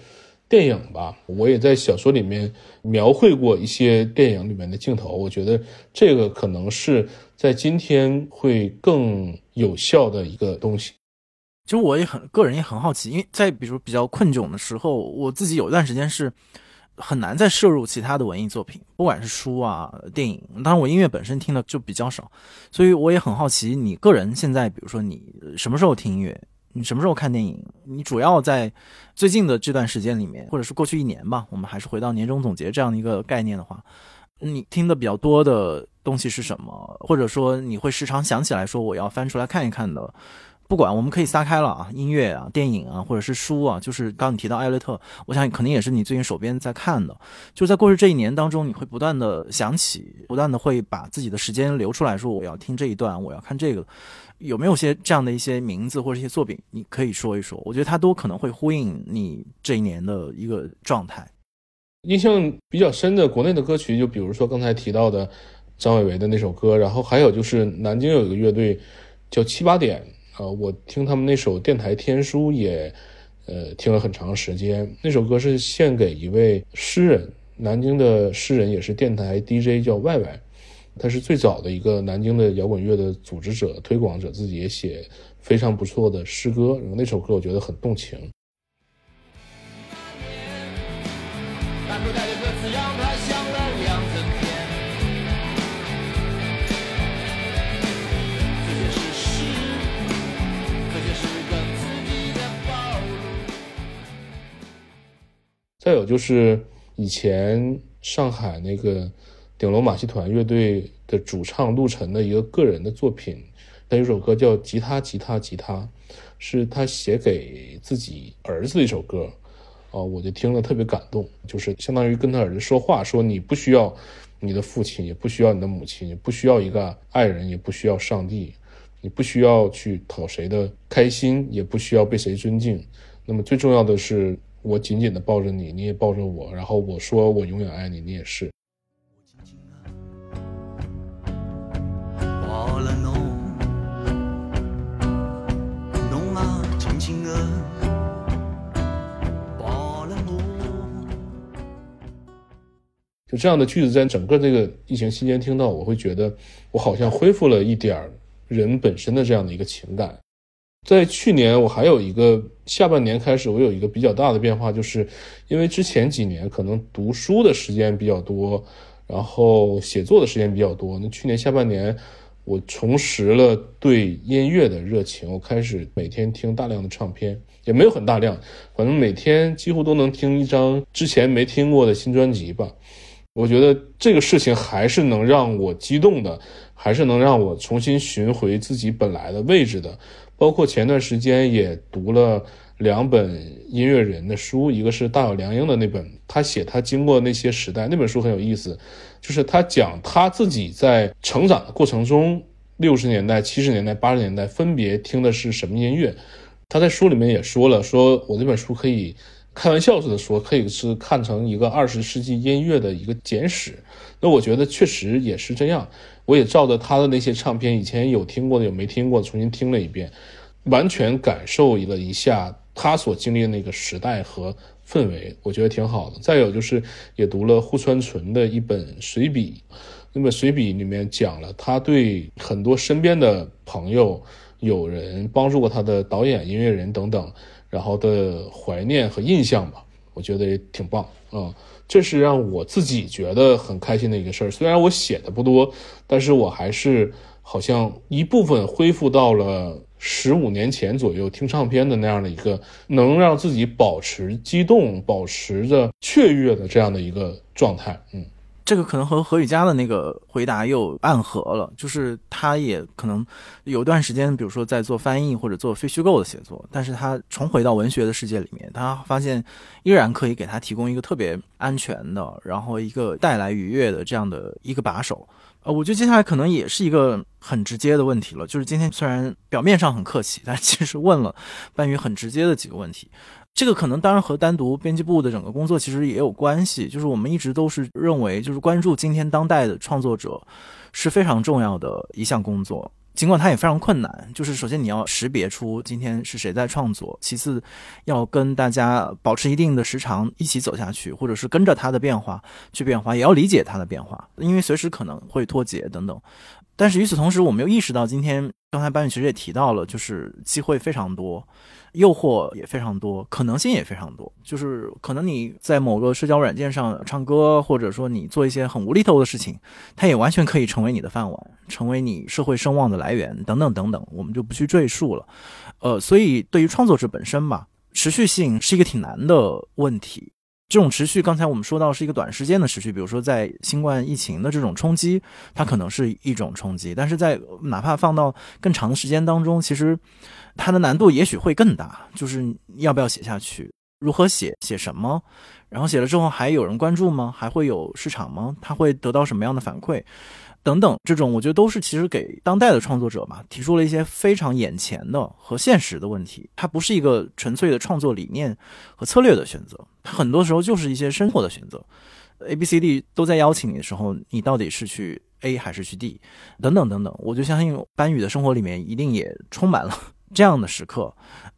电影吧。我也在小说里面描绘过一些电影里面的镜头，我觉得这个可能是。在今天会更有效的一个东西。其实我也很个人也很好奇，因为在比如比较困窘的时候，我自己有一段时间是很难再摄入其他的文艺作品，不管是书啊、电影。当然，我音乐本身听的就比较少，所以我也很好奇，你个人现在，比如说你什么时候听音乐，你什么时候看电影？你主要在最近的这段时间里面，或者是过去一年吧，我们还是回到年终总结这样的一个概念的话，你听的比较多的。东西是什么？或者说你会时常想起来说我要翻出来看一看的？不管我们可以撒开了啊，音乐啊、电影啊，或者是书啊，就是刚你提到艾略特，我想肯定也是你最近手边在看的。就在过去这一年当中，你会不断的想起，不断的会把自己的时间留出来说我要听这一段，我要看这个。有没有些这样的一些名字或者一些作品，你可以说一说？我觉得它都可能会呼应你这一年的一个状态。印象比较深的国内的歌曲，就比如说刚才提到的。张伟伟的那首歌，然后还有就是南京有一个乐队叫七八点啊，我听他们那首《电台天书》也，呃，听了很长时间。那首歌是献给一位诗人，南京的诗人，也是电台 DJ，叫外外，他是最早的一个南京的摇滚乐的组织者、推广者，自己也写非常不错的诗歌。那首歌我觉得很动情。再有就是以前上海那个顶楼马戏团乐队的主唱陆晨的一个个人的作品，他有首歌叫《吉他吉他吉他》，是他写给自己儿子的一首歌，啊，我就听了特别感动，就是相当于跟他儿子说话，说你不需要你的父亲，也不需要你的母亲，也不需要一个爱人，也不需要上帝，你不需要去讨谁的开心，也不需要被谁尊敬，那么最重要的是。我紧紧的抱着你，你也抱着我，然后我说我永远爱你，你也是。就这样的句子，在整个这个疫情期间听到，我会觉得我好像恢复了一点人本身的这样的一个情感。在去年，我还有一个下半年开始，我有一个比较大的变化，就是因为之前几年可能读书的时间比较多，然后写作的时间比较多。那去年下半年，我重拾了对音乐的热情，我开始每天听大量的唱片，也没有很大量，反正每天几乎都能听一张之前没听过的新专辑吧。我觉得这个事情还是能让我激动的，还是能让我重新寻回自己本来的位置的。包括前段时间也读了两本音乐人的书，一个是大有良英的那本，他写他经过那些时代，那本书很有意思，就是他讲他自己在成长的过程中，六十年代、七十年代、八十年代分别听的是什么音乐。他在书里面也说了，说我这本书可以开玩笑似的说，可以是看成一个二十世纪音乐的一个简史。那我觉得确实也是这样。我也照着他的那些唱片，以前有听过的，有没听过的，重新听了一遍，完全感受了一下他所经历的那个时代和氛围，我觉得挺好的。再有就是也读了户川纯的一本随笔，那本随笔里面讲了他对很多身边的朋友、友人帮助过他的导演、音乐人等等，然后的怀念和印象吧，我觉得也挺棒啊。这是让我自己觉得很开心的一个事儿。虽然我写的不多，但是我还是好像一部分恢复到了十五年前左右听唱片的那样的一个能让自己保持激动、保持着雀跃的这样的一个状态。嗯。这个可能和何雨佳的那个回答又暗合了，就是他也可能有段时间，比如说在做翻译或者做非虚构的写作，但是他重回到文学的世界里面，他发现依然可以给他提供一个特别安全的，然后一个带来愉悦的这样的一个把手。呃，我觉得接下来可能也是一个很直接的问题了，就是今天虽然表面上很客气，但其实问了半宇很直接的几个问题。这个可能当然和单独编辑部的整个工作其实也有关系，就是我们一直都是认为，就是关注今天当代的创作者是非常重要的一项工作，尽管它也非常困难。就是首先你要识别出今天是谁在创作，其次要跟大家保持一定的时长一起走下去，或者是跟着它的变化去变化，也要理解它的变化，因为随时可能会脱节等等。但是与此同时，我们又意识到，今天刚才班宇其实也提到了，就是机会非常多。诱惑也非常多，可能性也非常多。就是可能你在某个社交软件上唱歌，或者说你做一些很无厘头的事情，它也完全可以成为你的饭碗，成为你社会声望的来源，等等等等。我们就不去赘述了。呃，所以对于创作者本身吧，持续性是一个挺难的问题。这种持续，刚才我们说到是一个短时间的持续，比如说在新冠疫情的这种冲击，它可能是一种冲击，但是在哪怕放到更长的时间当中，其实。它的难度也许会更大，就是要不要写下去，如何写，写什么，然后写了之后还有人关注吗？还会有市场吗？它会得到什么样的反馈？等等，这种我觉得都是其实给当代的创作者嘛提出了一些非常眼前的和现实的问题。它不是一个纯粹的创作理念和策略的选择，很多时候就是一些生活的选择。A、B、C、D 都在邀请你的时候，你到底是去 A 还是去 D？等等等等，我就相信班宇的生活里面一定也充满了。这样的时刻，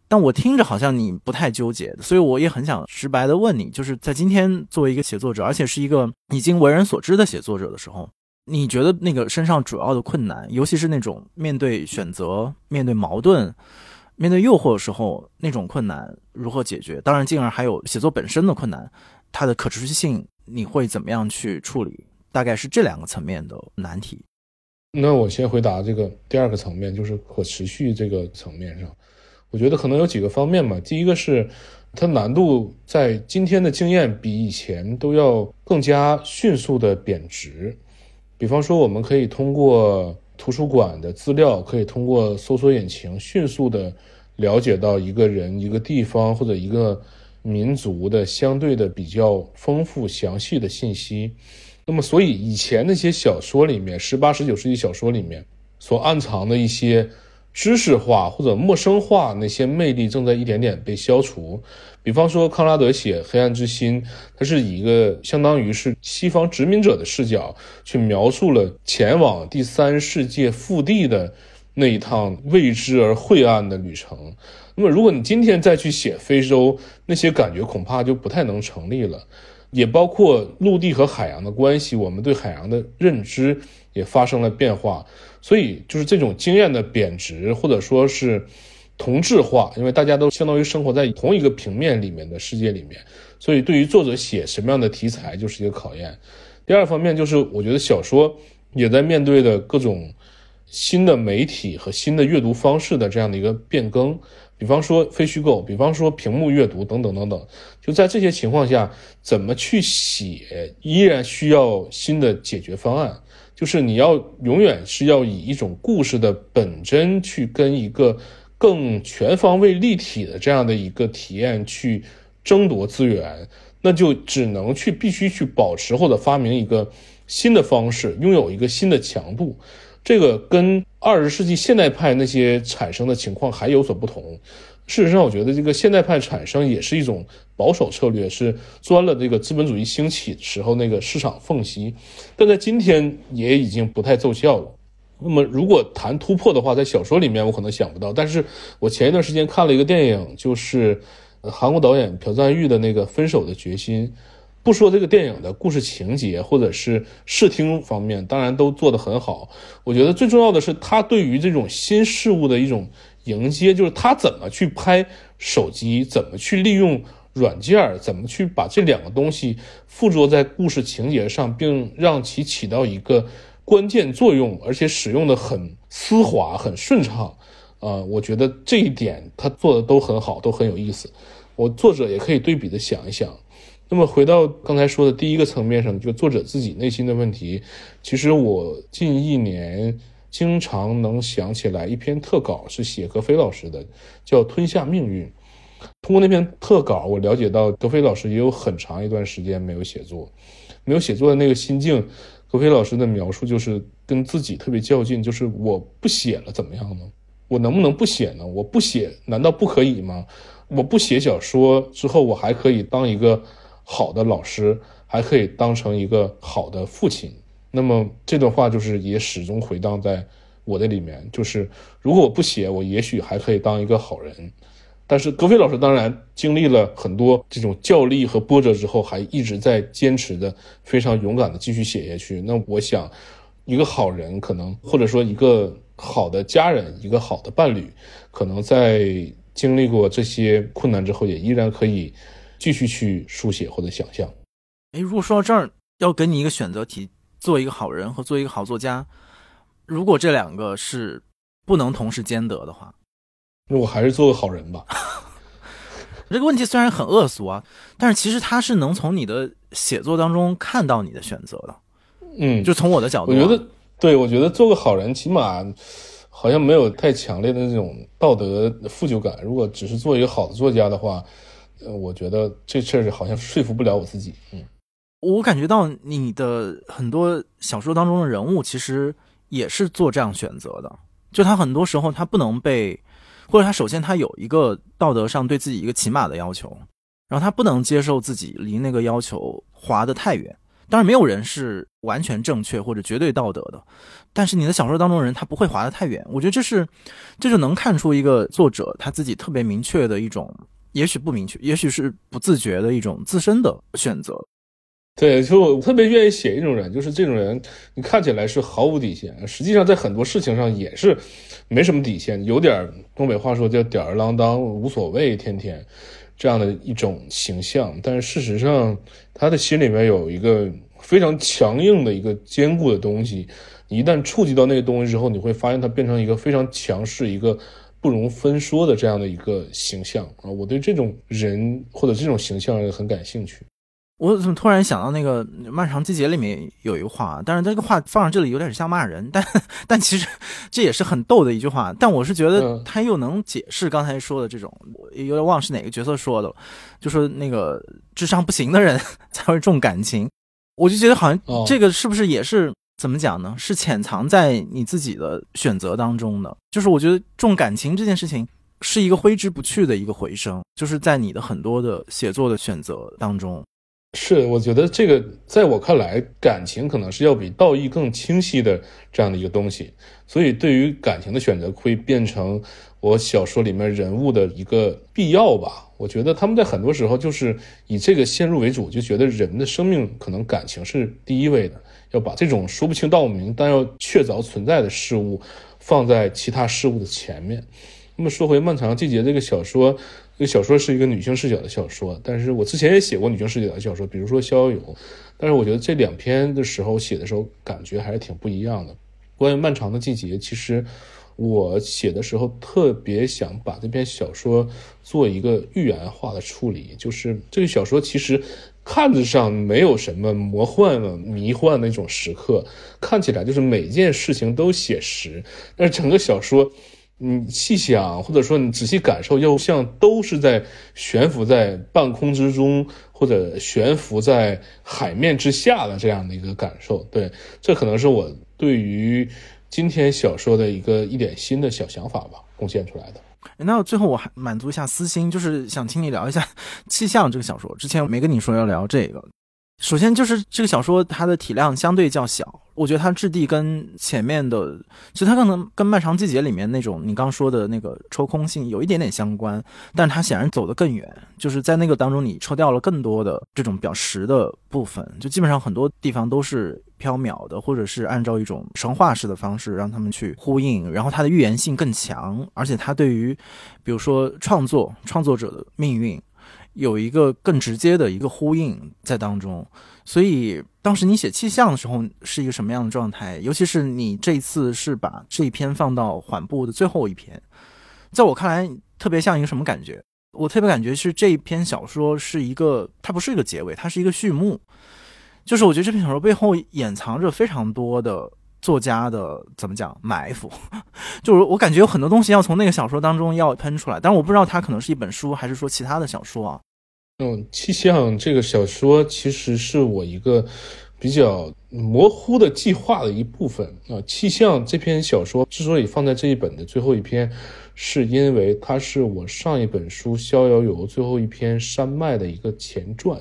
但我听着好像你不太纠结，所以我也很想直白的问你，就是在今天作为一个写作者，而且是一个已经为人所知的写作者的时候，你觉得那个身上主要的困难，尤其是那种面对选择、面对矛盾、面对诱惑的时候，那种困难如何解决？当然，进而还有写作本身的困难，它的可持续性，你会怎么样去处理？大概是这两个层面的难题。那我先回答这个第二个层面，就是可持续这个层面上，我觉得可能有几个方面吧。第一个是它难度在今天的经验比以前都要更加迅速的贬值。比方说，我们可以通过图书馆的资料，可以通过搜索引擎迅速的了解到一个人、一个地方或者一个民族的相对的比较丰富详细的信息。那么，所以以前那些小说里面，十八、十九世纪小说里面所暗藏的一些知识化或者陌生化那些魅力，正在一点点被消除。比方说，康拉德写《黑暗之心》，他是以一个相当于是西方殖民者的视角去描述了前往第三世界腹地的那一趟未知而晦暗的旅程。那么，如果你今天再去写非洲，那些感觉恐怕就不太能成立了。也包括陆地和海洋的关系，我们对海洋的认知也发生了变化，所以就是这种经验的贬值或者说是同质化，因为大家都相当于生活在同一个平面里面的世界里面，所以对于作者写什么样的题材就是一个考验。第二方面就是我觉得小说也在面对的各种新的媒体和新的阅读方式的这样的一个变更。比方说非虚构，比方说屏幕阅读等等等等，就在这些情况下，怎么去写，依然需要新的解决方案。就是你要永远是要以一种故事的本真去跟一个更全方位立体的这样的一个体验去争夺资源，那就只能去必须去保持或者发明一个新的方式，拥有一个新的强度。这个跟二十世纪现代派那些产生的情况还有所不同。事实上，我觉得这个现代派产生也是一种保守策略，是钻了这个资本主义兴起时候那个市场缝隙，但在今天也已经不太奏效了。那么，如果谈突破的话，在小说里面我可能想不到，但是我前一段时间看了一个电影，就是韩国导演朴赞玉的那个《分手的决心》。不说这个电影的故事情节或者是视听方面，当然都做得很好。我觉得最重要的是他对于这种新事物的一种迎接，就是他怎么去拍手机，怎么去利用软件，怎么去把这两个东西附着在故事情节上，并让其起到一个关键作用，而且使用的很丝滑、很顺畅。啊，我觉得这一点他做的都很好，都很有意思。我作者也可以对比的想一想。那么回到刚才说的第一个层面上，就作者自己内心的问题，其实我近一年经常能想起来一篇特稿是写格飞老师的，叫《吞下命运》。通过那篇特稿，我了解到格飞老师也有很长一段时间没有写作，没有写作的那个心境，格飞老师的描述就是跟自己特别较劲，就是我不写了怎么样呢？我能不能不写呢？我不写难道不可以吗？我不写小说之后，我还可以当一个好的老师，还可以当成一个好的父亲。那么这段话就是也始终回荡在我的里面，就是如果我不写，我也许还可以当一个好人。但是格飞老师当然经历了很多这种教力和波折之后，还一直在坚持的非常勇敢的继续写下去。那我想，一个好人可能，或者说一个好的家人，一个好的伴侣，可能在经历过这些困难之后，也依然可以继续去书写或者想象。哎，如果说到这儿，要给你一个选择题，做一个好人和做一个好作家，如果这两个是不能同时兼得的话。那我还是做个好人吧。这个问题虽然很恶俗啊，但是其实他是能从你的写作当中看到你的选择的。嗯，就从我的角度，我觉得，对我觉得做个好人，起码好像没有太强烈的那种道德负疚感。如果只是做一个好的作家的话，呃，我觉得这事儿好像说服不了我自己。嗯，我感觉到你的很多小说当中的人物，其实也是做这样选择的。就他很多时候他不能被。或者他首先他有一个道德上对自己一个起码的要求，然后他不能接受自己离那个要求滑得太远。当然，没有人是完全正确或者绝对道德的，但是你的小说当中人他不会滑得太远。我觉得这是，这就能看出一个作者他自己特别明确的一种，也许不明确，也许是不自觉的一种自身的选择。对，就我特别愿意写一种人，就是这种人，你看起来是毫无底线，实际上在很多事情上也是没什么底线，有点东北话说叫吊儿郎当、无所谓，天天这样的一种形象。但是事实上，他的心里面有一个非常强硬的一个坚固的东西，你一旦触及到那个东西之后，你会发现他变成一个非常强势、一个不容分说的这样的一个形象啊！我对这种人或者这种形象很感兴趣。我怎么突然想到那个《漫长季节》里面有一个话，但是这个话放在这里有点像骂人，但但其实这也是很逗的一句话。但我是觉得他又能解释刚才说的这种，有点忘是哪个角色说的，就说那个智商不行的人 才会重感情。我就觉得好像这个是不是也是怎么讲呢？是潜藏在你自己的选择当中的。就是我觉得重感情这件事情是一个挥之不去的一个回声，就是在你的很多的写作的选择当中。是，我觉得这个在我看来，感情可能是要比道义更清晰的这样的一个东西，所以对于感情的选择会变成我小说里面人物的一个必要吧。我觉得他们在很多时候就是以这个先入为主，就觉得人的生命可能感情是第一位的，要把这种说不清道不明但要确凿存在的事物放在其他事物的前面。那么说回《漫长季节》这个小说。这个小说是一个女性视角的小说，但是我之前也写过女性视角的小说，比如说《逍遥游》，但是我觉得这两篇的时候写的时候感觉还是挺不一样的。关于《漫长的季节》，其实我写的时候特别想把这篇小说做一个寓言化的处理，就是这个小说其实看着上没有什么魔幻的迷幻那种时刻，看起来就是每件事情都写实，但是整个小说。你细想，或者说你仔细感受，又像都是在悬浮在半空之中，或者悬浮在海面之下的这样的一个感受。对，这可能是我对于今天小说的一个一点新的小想法吧，贡献出来的。那最后我还满足一下私心，就是想请你聊一下《气象》这个小说。之前没跟你说要聊这个。首先就是这个小说，它的体量相对较小，我觉得它质地跟前面的，其实它可能跟《漫长季节》里面那种你刚说的那个抽空性有一点点相关，但是它显然走得更远，就是在那个当中你抽掉了更多的这种表实的部分，就基本上很多地方都是缥缈的，或者是按照一种神话式的方式让他们去呼应，然后它的预言性更强，而且它对于，比如说创作创作者的命运。有一个更直接的一个呼应在当中，所以当时你写气象的时候是一个什么样的状态？尤其是你这次是把这一篇放到缓步的最后一篇，在我看来特别像一个什么感觉？我特别感觉是这一篇小说是一个，它不是一个结尾，它是一个序幕。就是我觉得这篇小说背后掩藏着非常多的作家的怎么讲埋伏，就是我感觉有很多东西要从那个小说当中要喷出来，但我不知道它可能是一本书，还是说其他的小说啊。嗯，气象这个小说其实是我一个比较模糊的计划的一部分啊。气象这篇小说之所以放在这一本的最后一篇。是因为它是我上一本书《逍遥游》最后一篇山脉的一个前传，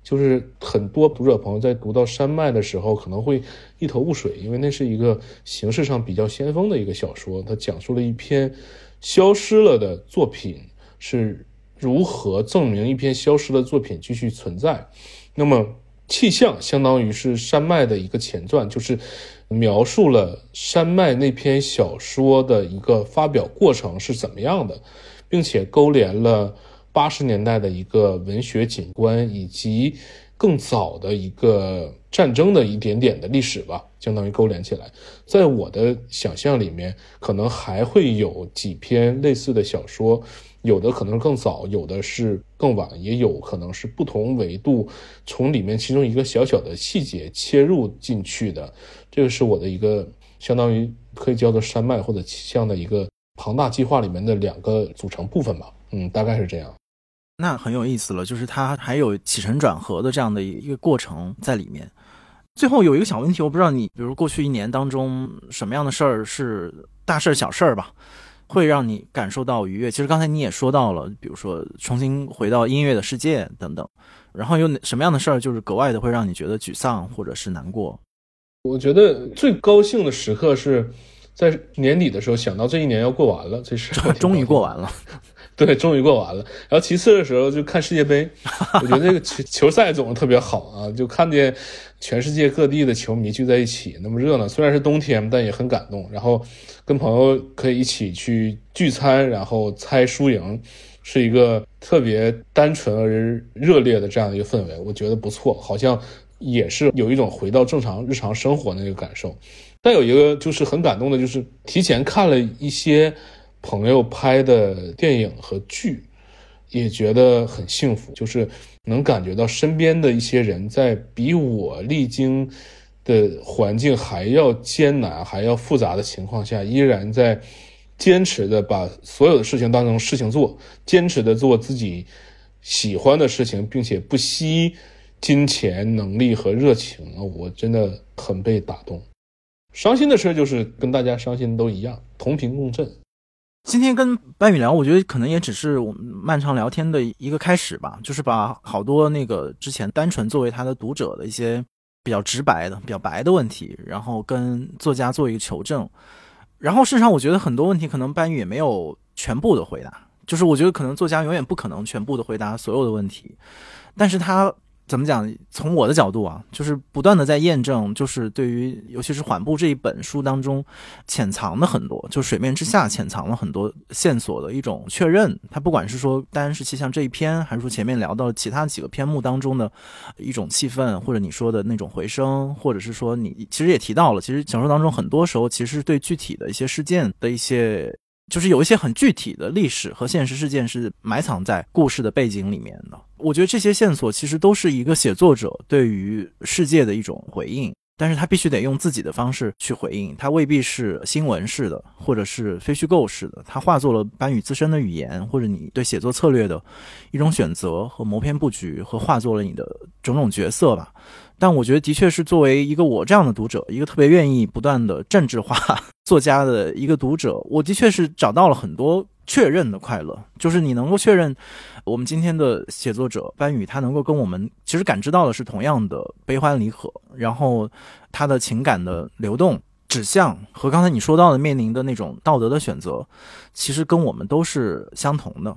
就是很多读者朋友在读到山脉的时候可能会一头雾水，因为那是一个形式上比较先锋的一个小说，它讲述了一篇消失了的作品是如何证明一篇消失的作品继续存在。那么气象相当于是山脉的一个前传，就是。描述了山脉那篇小说的一个发表过程是怎么样的，并且勾连了八十年代的一个文学景观，以及更早的一个战争的一点点的历史吧，相当于勾连起来。在我的想象里面，可能还会有几篇类似的小说。有的可能更早，有的是更晚，也有可能是不同维度，从里面其中一个小小的细节切入进去的。这个是我的一个相当于可以叫做山脉或者气象的一个庞大计划里面的两个组成部分吧。嗯，大概是这样。那很有意思了，就是它还有起承转合的这样的一个过程在里面。最后有一个小问题，我不知道你，比如过去一年当中什么样的事儿是大事儿、小事儿吧？会让你感受到愉悦。其实刚才你也说到了，比如说重新回到音乐的世界等等。然后有什么样的事儿，就是格外的会让你觉得沮丧或者是难过？我觉得最高兴的时刻是在年底的时候，想到这一年要过完了，这事终于过完了。对，终于过完了。然后其次的时候就看世界杯，我觉得这个球 球赛总是特别好啊，就看见全世界各地的球迷聚在一起，那么热闹。虽然是冬天，但也很感动。然后跟朋友可以一起去聚餐，然后猜输赢，是一个特别单纯而热烈的这样一个氛围，我觉得不错，好像也是有一种回到正常日常生活那个感受。但有一个就是很感动的，就是提前看了一些。朋友拍的电影和剧，也觉得很幸福，就是能感觉到身边的一些人在比我历经的环境还要艰难、还要复杂的情况下，依然在坚持的把所有的事情当成事情做，坚持的做自己喜欢的事情，并且不惜金钱、能力和热情，我真的很被打动。伤心的事就是跟大家伤心都一样，同频共振。今天跟班宇聊，我觉得可能也只是我们漫长聊天的一个开始吧，就是把好多那个之前单纯作为他的读者的一些比较直白的、比较白的问题，然后跟作家做一个求证。然后事实上，我觉得很多问题可能班宇也没有全部的回答，就是我觉得可能作家永远不可能全部的回答所有的问题，但是他。怎么讲？从我的角度啊，就是不断的在验证，就是对于尤其是缓步这一本书当中潜藏的很多，就水面之下潜藏了很多线索的一种确认。它不管是说单是气象这一篇，还是说前面聊到其他几个篇目当中的一种气氛，或者你说的那种回声，或者是说你其实也提到了，其实小说当中很多时候其实对具体的一些事件的一些。就是有一些很具体的历史和现实事件是埋藏在故事的背景里面的。我觉得这些线索其实都是一个写作者对于世界的一种回应，但是他必须得用自己的方式去回应，他未必是新闻式的，或者是非虚构式的，他化作了班宇自身的语言，或者你对写作策略的一种选择和谋篇布局，和化作了你的种种角色吧。但我觉得，的确是作为一个我这样的读者，一个特别愿意不断的政治化 作家的一个读者，我的确是找到了很多确认的快乐。就是你能够确认，我们今天的写作者班宇，他能够跟我们其实感知到的是同样的悲欢离合，然后他的情感的流动指向和刚才你说到的面临的那种道德的选择，其实跟我们都是相同的。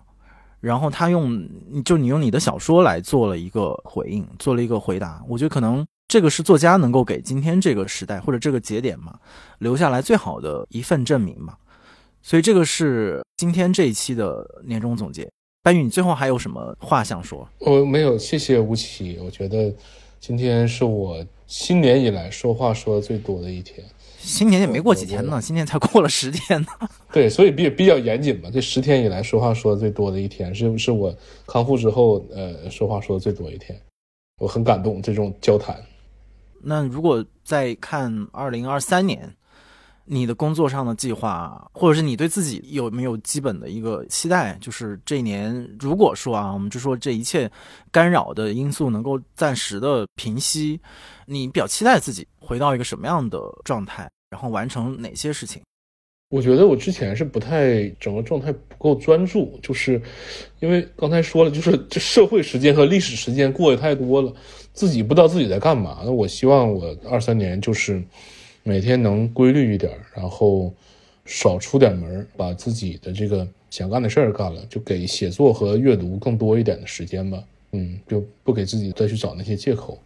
然后他用，就你用你的小说来做了一个回应，做了一个回答。我觉得可能这个是作家能够给今天这个时代或者这个节点嘛留下来最好的一份证明嘛。所以这个是今天这一期的年终总结。班宇，你最后还有什么话想说？我没有，谢谢吴奇。我觉得今天是我新年以来说话说的最多的一天。新年也没过几天呢，新年才过了十天呢。对，所以比比较严谨嘛。这十天以来说话说的最多的一天，是是我康复之后呃说话说的最多一天，我很感动这种交谈。那如果再看二零二三年，你的工作上的计划，或者是你对自己有没有基本的一个期待？就是这一年，如果说啊，我们就说这一切干扰的因素能够暂时的平息，你比较期待自己回到一个什么样的状态，然后完成哪些事情？我觉得我之前是不太整个状态不够专注，就是因为刚才说了，就是这社会时间和历史时间过得太多了，自己不知道自己在干嘛。那我希望我二三年就是每天能规律一点，然后少出点门，把自己的这个想干的事儿干了，就给写作和阅读更多一点的时间吧。嗯，就不给自己再去找那些借口。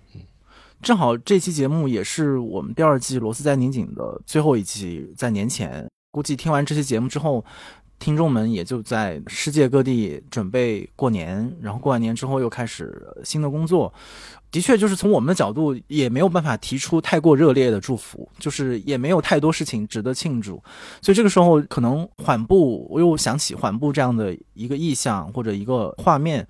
正好这期节目也是我们第二季《螺丝在拧紧》的最后一期，在年前。估计听完这期节目之后，听众们也就在世界各地准备过年，然后过完年之后又开始新的工作。的确，就是从我们的角度，也没有办法提出太过热烈的祝福，就是也没有太多事情值得庆祝。所以这个时候，可能缓步，我又想起缓步这样的一个意象或者一个画面，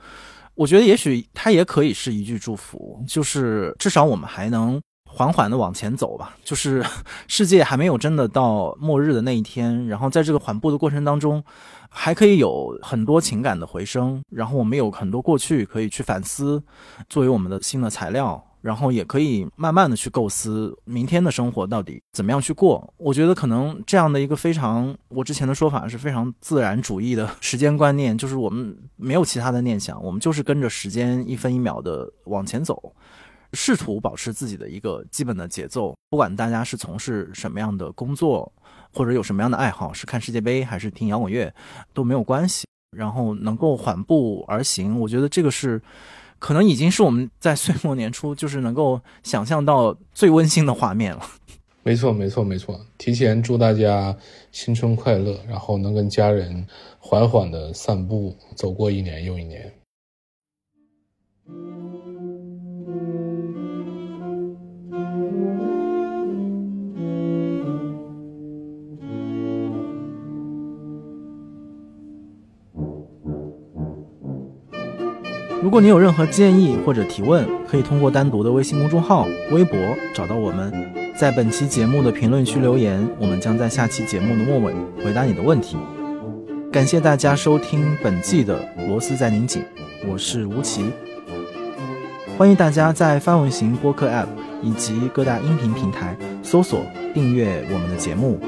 我觉得也许它也可以是一句祝福，就是至少我们还能。缓缓的往前走吧，就是 世界还没有真的到末日的那一天。然后在这个缓步的过程当中，还可以有很多情感的回声。然后我们有很多过去可以去反思，作为我们的新的材料。然后也可以慢慢的去构思明天的生活到底怎么样去过。我觉得可能这样的一个非常，我之前的说法是非常自然主义的时间观念，就是我们没有其他的念想，我们就是跟着时间一分一秒的往前走。试图保持自己的一个基本的节奏，不管大家是从事什么样的工作，或者有什么样的爱好，是看世界杯还是听摇滚乐，都没有关系。然后能够缓步而行，我觉得这个是可能已经是我们在岁末年初就是能够想象到最温馨的画面了。没错，没错，没错。提前祝大家新春快乐，然后能跟家人缓缓的散步，走过一年又一年。如果你有任何建议或者提问，可以通过单独的微信公众号、微博找到我们，在本期节目的评论区留言，我们将在下期节目的末尾回答你的问题。感谢大家收听本季的《螺丝在拧紧》，我是吴奇。欢迎大家在范文行播客 App 以及各大音频平台搜索订阅我们的节目。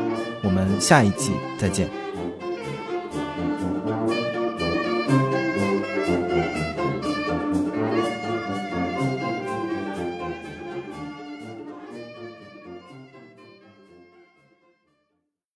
我们下一季再见。